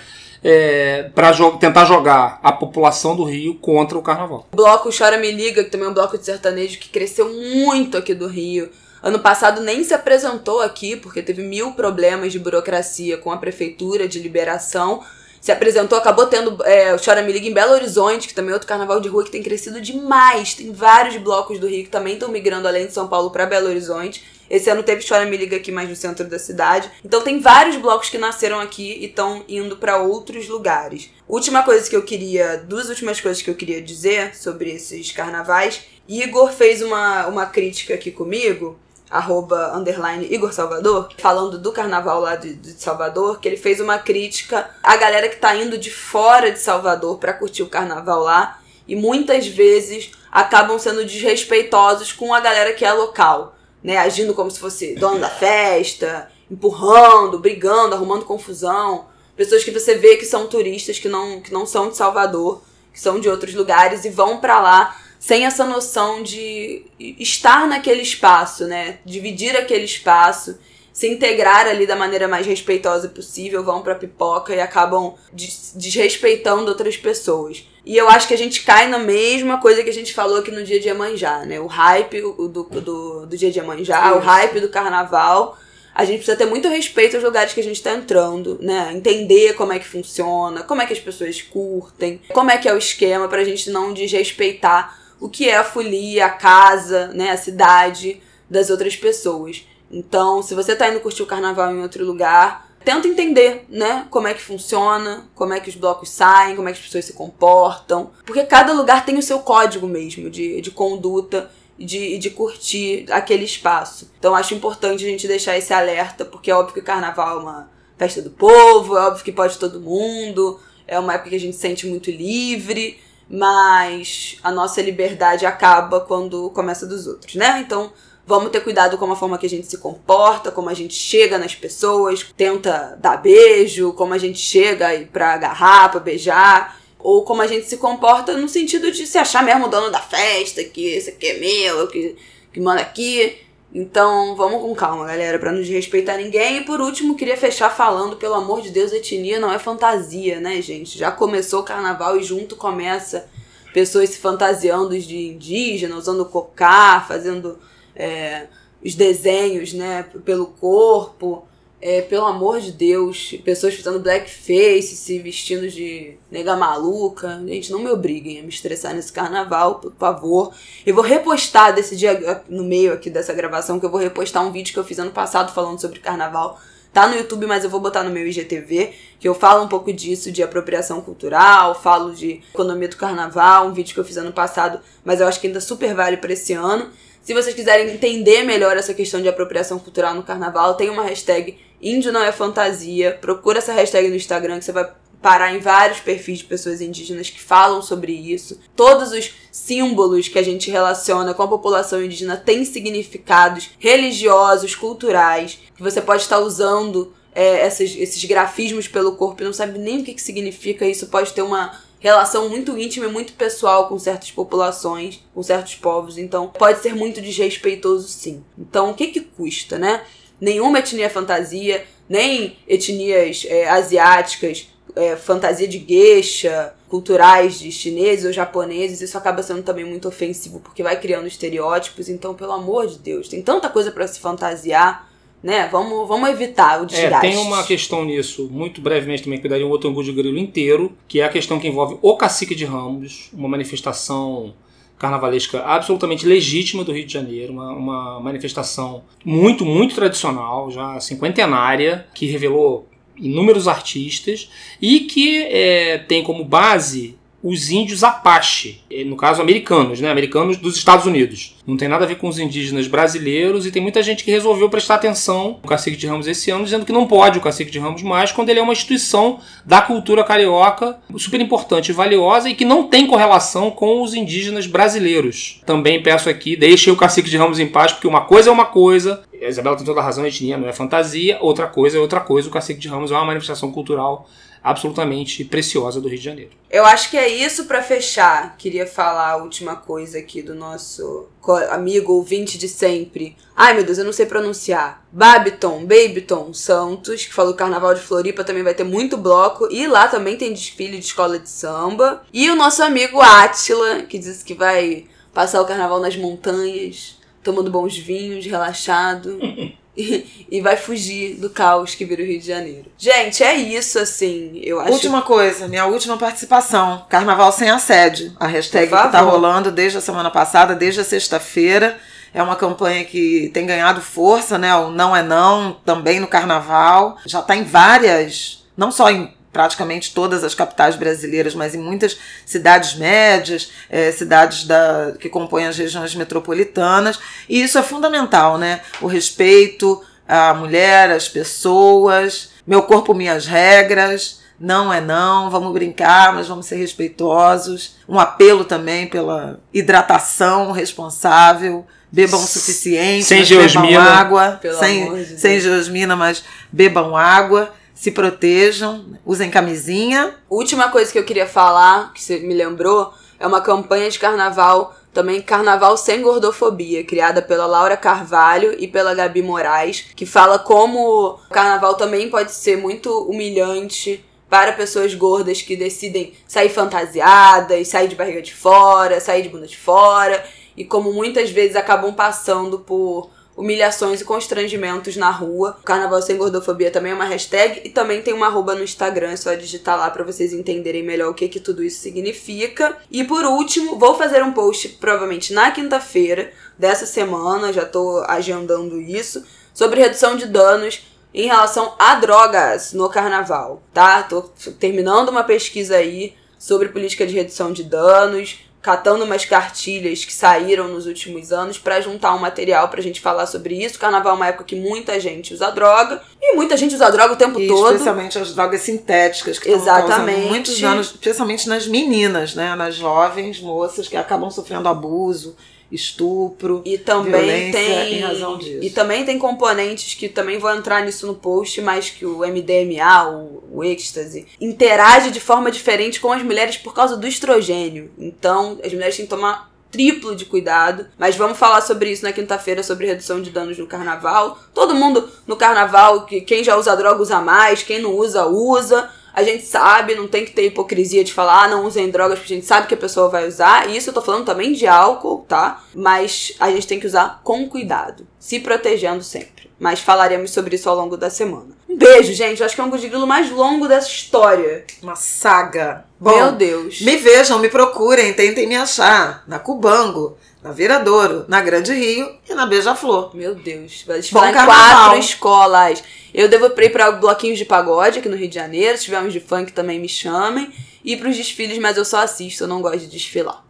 [SPEAKER 3] É, para jo tentar jogar a população do Rio contra o carnaval.
[SPEAKER 1] O bloco Chora Me Liga, que também é um bloco de sertanejo que cresceu muito aqui do Rio Ano passado nem se apresentou aqui, porque teve mil problemas de burocracia com a prefeitura de liberação. Se apresentou, acabou tendo é, o Chora Me Liga em Belo Horizonte, que também é outro carnaval de rua que tem crescido demais. Tem vários blocos do Rio que também estão migrando além de São Paulo para Belo Horizonte. Esse ano teve Chora Me Liga aqui mais no centro da cidade. Então tem vários blocos que nasceram aqui e estão indo para outros lugares. Última coisa que eu queria, duas últimas coisas que eu queria dizer sobre esses carnavais. Igor fez uma, uma crítica aqui comigo arroba underline Igor Salvador, falando do carnaval lá de, de, Salvador, que ele fez uma crítica à galera que tá indo de fora de Salvador para curtir o carnaval lá e muitas vezes acabam sendo desrespeitosos com a galera que é local, né? Agindo como se fosse dono da festa, empurrando, brigando, arrumando confusão. Pessoas que você vê que são turistas, que não, que não são de Salvador, que são de outros lugares e vão para lá sem essa noção de estar naquele espaço, né? Dividir aquele espaço, se integrar ali da maneira mais respeitosa possível, vão pra pipoca e acabam des desrespeitando outras pessoas. E eu acho que a gente cai na mesma coisa que a gente falou aqui no dia de Iemanjá, né? O hype do, do, do dia de Iemanjá, o hype do carnaval a gente precisa ter muito respeito aos lugares que a gente está entrando, né? Entender como é que funciona, como é que as pessoas curtem, como é que é o esquema pra gente não desrespeitar o que é a folia, a casa, né, a cidade das outras pessoas. Então, se você tá indo curtir o carnaval em outro lugar, tenta entender, né, como é que funciona, como é que os blocos saem, como é que as pessoas se comportam, porque cada lugar tem o seu código mesmo de, de conduta de, de curtir aquele espaço. Então, acho importante a gente deixar esse alerta, porque é óbvio que o carnaval é uma festa do povo, é óbvio que pode todo mundo, é uma época que a gente se sente muito livre, mas a nossa liberdade acaba quando começa dos outros, né? Então, vamos ter cuidado com a forma que a gente se comporta, como a gente chega nas pessoas, tenta dar beijo, como a gente chega pra agarrar, pra beijar, ou como a gente se comporta no sentido de se achar mesmo dono da festa, que esse aqui é meu, que, que manda aqui. Então, vamos com calma, galera, para não desrespeitar ninguém. E por último, queria fechar falando, pelo amor de Deus, etnia não é fantasia, né, gente? Já começou o carnaval e junto começa pessoas se fantasiando de indígena, usando cocar, fazendo é, os desenhos, né, pelo corpo. É, pelo amor de Deus, pessoas fazendo blackface, se vestindo de nega maluca. Gente, não me obriguem a me estressar nesse carnaval, por favor. Eu vou repostar desse dia, no meio aqui dessa gravação, que eu vou repostar um vídeo que eu fiz ano passado falando sobre carnaval. Tá no YouTube, mas eu vou botar no meu IGTV, que eu falo um pouco disso, de apropriação cultural, falo de economia do carnaval, um vídeo que eu fiz ano passado, mas eu acho que ainda super vale para esse ano. Se vocês quiserem entender melhor essa questão de apropriação cultural no carnaval, tem uma hashtag Índio não é fantasia. Procura essa hashtag no Instagram que você vai parar em vários perfis de pessoas indígenas que falam sobre isso. Todos os símbolos que a gente relaciona com a população indígena têm significados religiosos, culturais, que você pode estar usando é, esses, esses grafismos pelo corpo e não sabe nem o que, que significa. Isso pode ter uma relação muito íntima e muito pessoal com certas populações, com certos povos. Então, pode ser muito desrespeitoso, sim. Então, o que que custa, né? Nenhuma etnia fantasia, nem etnias é, asiáticas, é, fantasia de geisha, culturais de chineses ou japoneses, isso acaba sendo também muito ofensivo porque vai criando estereótipos. Então, pelo amor de Deus, tem tanta coisa para se fantasiar, né? Vamos, vamos evitar o desgaste.
[SPEAKER 3] É, tem uma questão nisso, muito brevemente também, que daria um outro angu de grilo inteiro, que é a questão que envolve o cacique de Ramos, uma manifestação carnavalesca absolutamente legítima do Rio de Janeiro, uma, uma manifestação muito, muito tradicional, já cinquentenária, que revelou inúmeros artistas e que é, tem como base os índios Apache, eh, no caso americanos, né? Americanos dos Estados Unidos. Não tem nada a ver com os indígenas brasileiros e tem muita gente que resolveu prestar atenção no Cacique de Ramos esse ano, dizendo que não pode o Cacique de Ramos mais, quando ele é uma instituição da cultura carioca super importante e valiosa e que não tem correlação com os indígenas brasileiros. Também peço aqui, deixem o Cacique de Ramos em paz, porque uma coisa é uma coisa, a Isabela tem toda a razão, a etnia não é fantasia, outra coisa é outra coisa, o Cacique de Ramos é uma manifestação cultural absolutamente preciosa do Rio de Janeiro.
[SPEAKER 1] Eu acho que é isso para fechar. Queria falar a última coisa aqui do nosso amigo ouvinte de sempre. Ai meu Deus, eu não sei pronunciar. Babiton, Babyton Santos, que falou que o Carnaval de Floripa também vai ter muito bloco. E lá também tem desfile de escola de samba. E o nosso amigo Átila, que disse que vai passar o carnaval nas montanhas, tomando bons vinhos, relaxado. (laughs) (laughs) e, vai fugir do caos que vira o Rio de Janeiro. Gente, é isso, assim, eu acho.
[SPEAKER 2] Última coisa, minha última participação. Carnaval sem assédio. A hashtag que tá rolando desde a semana passada, desde a sexta-feira. É uma campanha que tem ganhado força, né? O Não é Não, também no carnaval. Já está em várias, não só em praticamente todas as capitais brasileiras, mas em muitas cidades médias, é, cidades da, que compõem as regiões metropolitanas. E isso é fundamental, né? O respeito à mulher, às pessoas, meu corpo, minhas regras. Não é não, vamos brincar, mas vamos ser respeitosos. Um apelo também pela hidratação responsável, bebam o suficiente,
[SPEAKER 3] sem
[SPEAKER 2] bebam água, sem, sem geosmina, mas bebam água se protejam, usem camisinha.
[SPEAKER 1] Última coisa que eu queria falar, que você me lembrou, é uma campanha de carnaval, também Carnaval Sem Gordofobia, criada pela Laura Carvalho e pela Gabi Moraes, que fala como o carnaval também pode ser muito humilhante para pessoas gordas que decidem sair fantasiadas, sair de barriga de fora, sair de bunda de fora, e como muitas vezes acabam passando por humilhações e constrangimentos na rua. Carnaval Sem Gordofobia também é uma hashtag e também tem uma arroba no Instagram, é só digitar lá para vocês entenderem melhor o que, que tudo isso significa. E por último, vou fazer um post provavelmente na quinta-feira dessa semana, já tô agendando isso, sobre redução de danos em relação a drogas no carnaval, tá? Tô terminando uma pesquisa aí sobre política de redução de danos catando umas cartilhas que saíram nos últimos anos para juntar um material pra gente falar sobre isso. Carnaval é uma época que muita gente usa droga e muita gente usa droga o tempo
[SPEAKER 2] e
[SPEAKER 1] todo.
[SPEAKER 2] Especialmente as drogas sintéticas que Exatamente. muitos anos, especialmente nas meninas, né, nas jovens moças que acabam sofrendo abuso estupro
[SPEAKER 1] e também tem em razão disso. E também tem componentes que também vou entrar nisso no post, mas que o MDMA, o, o êxtase, interage de forma diferente com as mulheres por causa do estrogênio. Então, as mulheres têm que tomar triplo de cuidado. Mas vamos falar sobre isso na quinta-feira, sobre redução de danos no carnaval. Todo mundo no carnaval, que quem já usa droga usa mais, quem não usa, usa. A gente sabe, não tem que ter hipocrisia de falar, ah, não usem drogas, porque a gente sabe que a pessoa vai usar. E isso eu tô falando também de álcool, tá? Mas a gente tem que usar com cuidado, se protegendo sempre. Mas falaremos sobre isso ao longo da semana. Um beijo, gente. Eu acho que é um de grilo mais longo dessa história.
[SPEAKER 2] Uma saga.
[SPEAKER 1] Bom, Meu Deus.
[SPEAKER 2] Me vejam, me procurem, tentem me achar. Na Cubango, na Viradouro, na Grande Rio e na Beija-Flor.
[SPEAKER 1] Meu Deus. Vai desfilar em quatro escolas. Eu devo ir para bloquinhos de pagode aqui no Rio de Janeiro. Se tiver uns de funk também me chamem. E para os desfiles, mas eu só assisto, eu não gosto de desfilar.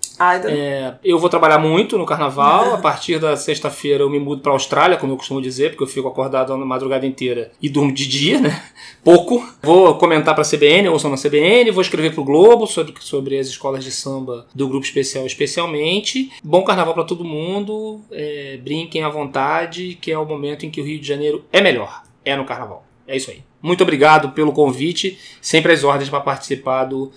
[SPEAKER 3] É, eu vou trabalhar muito no carnaval. A partir da sexta-feira eu me mudo para Austrália, como eu costumo dizer, porque eu fico acordado a madrugada inteira e durmo de dia, né? Pouco. Vou comentar para a CBN, ou sou na CBN, vou escrever para o Globo sobre, sobre as escolas de samba do grupo especial, especialmente. Bom carnaval para todo mundo. É, brinquem à vontade, que é o momento em que o Rio de Janeiro é melhor é no carnaval. É isso aí. Muito obrigado pelo convite. Sempre as ordens para participar do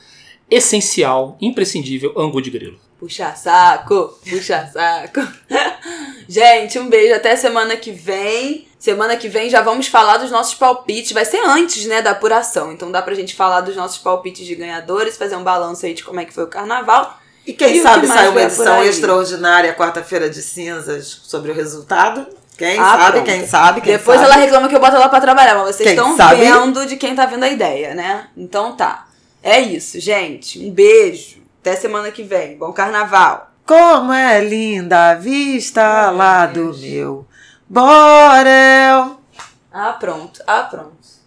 [SPEAKER 3] essencial, imprescindível Angu de Grilo.
[SPEAKER 1] Puxa saco, puxa saco. (laughs) Gente, um beijo. Até semana que vem. Semana que vem já vamos falar dos nossos palpites. Vai ser antes, né, da apuração. Então dá pra gente falar dos nossos palpites de ganhadores, fazer um balanço aí de como é que foi o carnaval.
[SPEAKER 2] E quem
[SPEAKER 1] E
[SPEAKER 2] sabe
[SPEAKER 1] que
[SPEAKER 2] sai uma edição extraordinária quarta-feira de cinzas sobre o resultado? Quem
[SPEAKER 1] Ah,
[SPEAKER 2] sabe,
[SPEAKER 1] pronto.
[SPEAKER 2] quem sabe, quem
[SPEAKER 1] Depois
[SPEAKER 2] sabe.
[SPEAKER 1] ela reclama que eu boto ela pra trabalhar, mas vocês
[SPEAKER 2] Quem
[SPEAKER 1] estão
[SPEAKER 2] sabe?
[SPEAKER 1] vendo de quem tá vendo a ideia, né? Então tá. É isso, gente. Um beijo. Até semana que vem. Bom carnaval.
[SPEAKER 2] Como é linda a vista lá do meu Borel.
[SPEAKER 1] Ah, pronto. Ah, pronto.